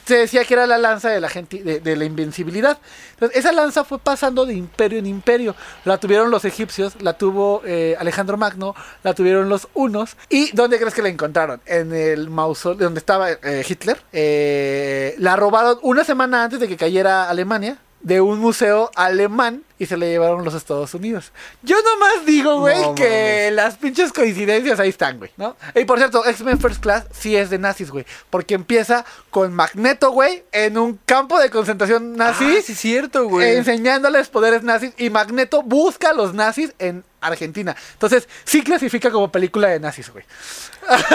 Se decía que era la lanza de la gente de, la invencibilidad. Entonces, esa lanza fue pasando de imperio en imperio. La tuvieron los egipcios, la tuvo eh, Alejandro Magno, la tuvieron los unos. ¿Y dónde crees que la encontraron? En el mausoleo donde estaba eh, Hitler. Eh, la robaron una semana antes de que cayera Alemania de un museo alemán y se le llevaron los Estados Unidos. Yo nomás digo, güey, No que las pinches coincidencias ahí están, güey, ¿no? Y por cierto, X-Men First Class sí es de nazis, güey, porque empieza con Magneto, güey, en un campo de concentración nazi, Ah, sí, es cierto, güey. enseñándoles poderes nazis y Magneto busca a los nazis en Argentina. Entonces, sí clasifica como película de nazis, güey.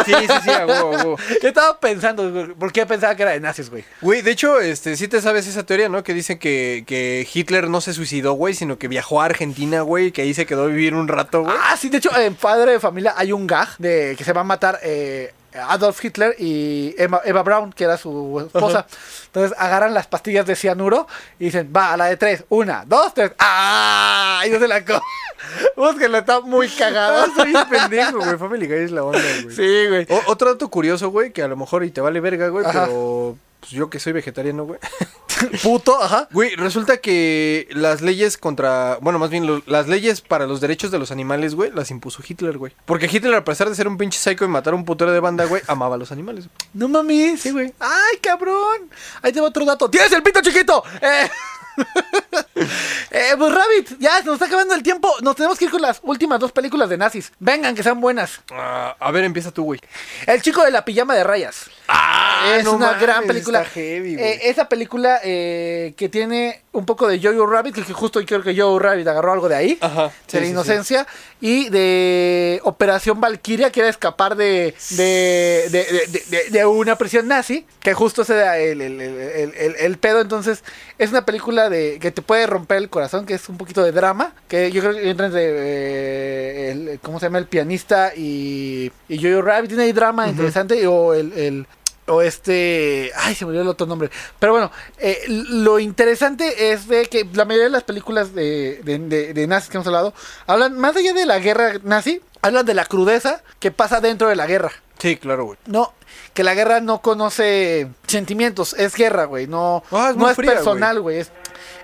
Sí, sí, sí, a huevo. Yo estaba pensando, güey, ¿por qué pensaba que era de nazis, güey? Güey, de hecho, este, sí te sabes esa teoría, ¿no? Que dicen que, que Hitler no se suicidó, güey, sino que viajó a Argentina, güey, que ahí se quedó a vivir un rato, güey. Ah, sí, de hecho, en Padre de Familia hay un gag de que se va a matar eh, Adolf Hitler y Emma, Eva Braun, que era su esposa. Entonces agarran las pastillas de cianuro y dicen, va, a la de tres, una, dos, tres, ¡ah! Y no se la come. Búsquenlo, está muy cagado. Soy un pendejo, güey. Family Guy es la onda, güey. Sí, güey. O- otro dato curioso, güey, que a lo mejor y te vale verga, güey, Ajá. pero pues, yo que soy vegetariano, güey. Puto, ajá. Güey, resulta que las leyes contra, bueno, más bien lo- las leyes para los derechos de los animales, güey, las impuso Hitler, güey. Porque Hitler, a pesar de ser un pinche psycho y matar a un putero de banda, güey, amaba a los animales. güey. No mames. Sí, güey. ¡Ay, cabrón! Ahí tengo otro dato. ¡Tienes el pito chiquito! Eh, eh, pues Rabbit, ya se nos está acabando el tiempo. Nos tenemos que ir con las últimas dos películas de nazis. Vengan, que sean buenas. Ah, a ver, empieza tú, güey. El chico de la pijama de rayas. Ah, es no una mames, gran película. está heavy, güey. Eh, esa película eh, que tiene un poco de Jojo Rabbit, que justo creo que Jojo Rabbit agarró algo de ahí, Ajá, de la sí, sí. inocencia, y de Operación Valkyria, que era escapar de, de, de, de- una prisión nazi, que justo el, el, el, el- el- el pedo. Entonces, es una película de que te puede romper el corazón, que es un poquito de drama, que yo creo que entra entre, eh, el, ¿cómo se llama? El pianista y, y Jojo Rabbit. Tiene ahí drama interesante, o el- el o este. Ay, se me olvidó el otro nombre. Pero bueno, eh, lo interesante es de que la mayoría de las películas de, de, de- de nazis que hemos hablado hablan más allá de la guerra nazi, hablan de la crudeza que pasa dentro de la guerra. Sí, claro, güey. No, que la guerra no conoce sentimientos, es guerra, güey. No, Ah, es no es fría, personal, güey. Es,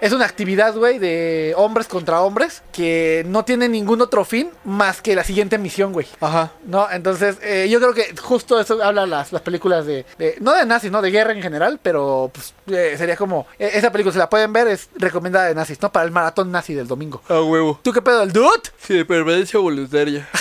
es una actividad, güey, de hombres contra hombres que no tiene ningún otro fin más que la siguiente misión, güey. Ajá. No, entonces eh, yo creo que justo eso habla las, las películas de, de- no de nazis, no de guerra en general, pero pues eh, sería como eh, esa película si la pueden ver es recomendada de nazis, no para el maratón nazi del domingo. A huevo. ¿Tú qué pedo el dude? Sí, de permanencia voluntaria.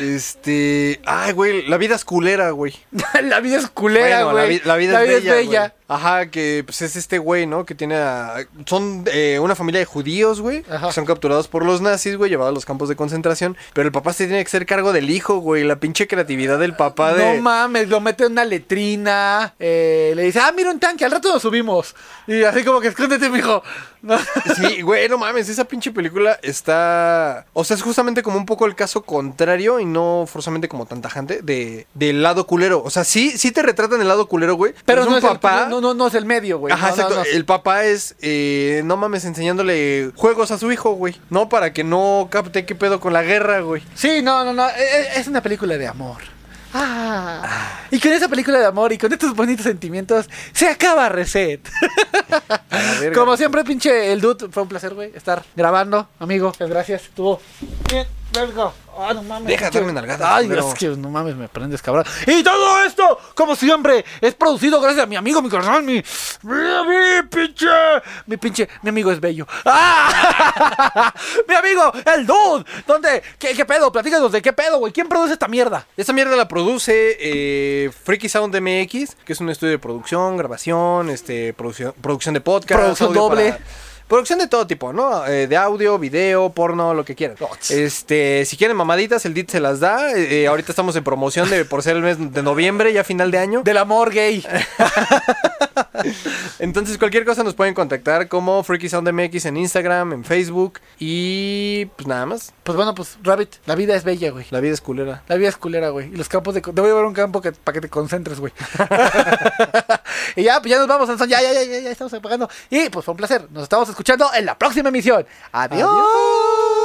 este. Ay, güey, la vida es culera, güey. la vida es culera, Bueno, la, güey. vi- la vida es bella. güey. Ajá, que pues es este güey, ¿no? Que tiene a- Son eh, una familia de judíos, güey. Ajá. Que son capturados por los nazis, güey, llevados a los campos de concentración. Pero el papá se tiene que hacer cargo del hijo, güey. La pinche creatividad del papá de. No mames, lo mete en una letrina, eh, le dice, ah, mira un tanque, al rato lo subimos. Y así como que escóndete, mijo. No. Sí, güey, no mames, esa pinche película está... O sea, es justamente como un poco el caso contrario y no forzosamente como tan tajante de, del lado culero. O sea, sí, sí te retratan el lado culero, güey. Pero es no un es, el- papá... no, no, no es el medio, güey. Ajá, No, exacto. no. El papá es, eh, no mames, enseñándole juegos a su hijo, güey. No, para que no capte qué pedo con la guerra, güey. Sí, no, no, no. e- e- Es una película de amor. Ah. Y con esa película de amor y con estos bonitos sentimientos, se acaba Reset. Como siempre, pinche el dude, fue un placer, güey, estar grabando, amigo. Gracias. Estuvo bien, verga. Ah, no mames. Deja de darme nalgadas, Ay, culero. es que no mames, me prendes, cabrón. Y todo esto, como siempre, es producido gracias a mi amigo, mi corazón, mi. Mi, mi pinche. Mi pinche. Mi amigo es bello. ¡Ah! mi amigo, el dude. ¿Dónde? ¿Qué, qué pedo? Platícanos de qué pedo, güey. ¿Quién produce esta mierda? Esta mierda la produce eh, Freaky Sound MX, que es un estudio de producción, grabación, este, producción, producción de podcast. Producción doble. para- Producción de todo tipo, ¿no? Eh, de audio, video, porno, lo que quieran. Este, si quieren mamaditas, el DIT se las da. Eh, eh, ahorita estamos en promoción de por ser el mes de noviembre, ya final de año. Del amor gay. Entonces, cualquier cosa nos pueden contactar como Freaky Sound MX en Instagram, en Facebook. Y pues nada más. Pues bueno, pues, Rabbit, la vida es bella, güey. La vida es culera. La vida es culera, güey. Y los campos de... Te voy a llevar un campo que, para que te concentres, güey. y ya, pues ya nos vamos, Sansón. Ya, ya, ya, ya, ya estamos apagando. Y pues fue un placer. Nos estamos escuchando en la próxima emisión. Adiós.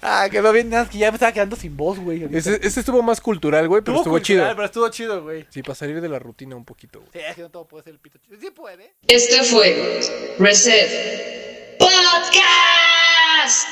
Ah, quedó bien, nada, que ya me estaba quedando sin voz, güey. Ese, ese estuvo más cultural, güey, pero estuvo, chido. cultural, Pero estuvo chido, güey. Sí, para salir de la rutina un poquito, güey. Sí, es que no todo puede ser el pito chido. Sí puede. Esto fue Reset Podcast.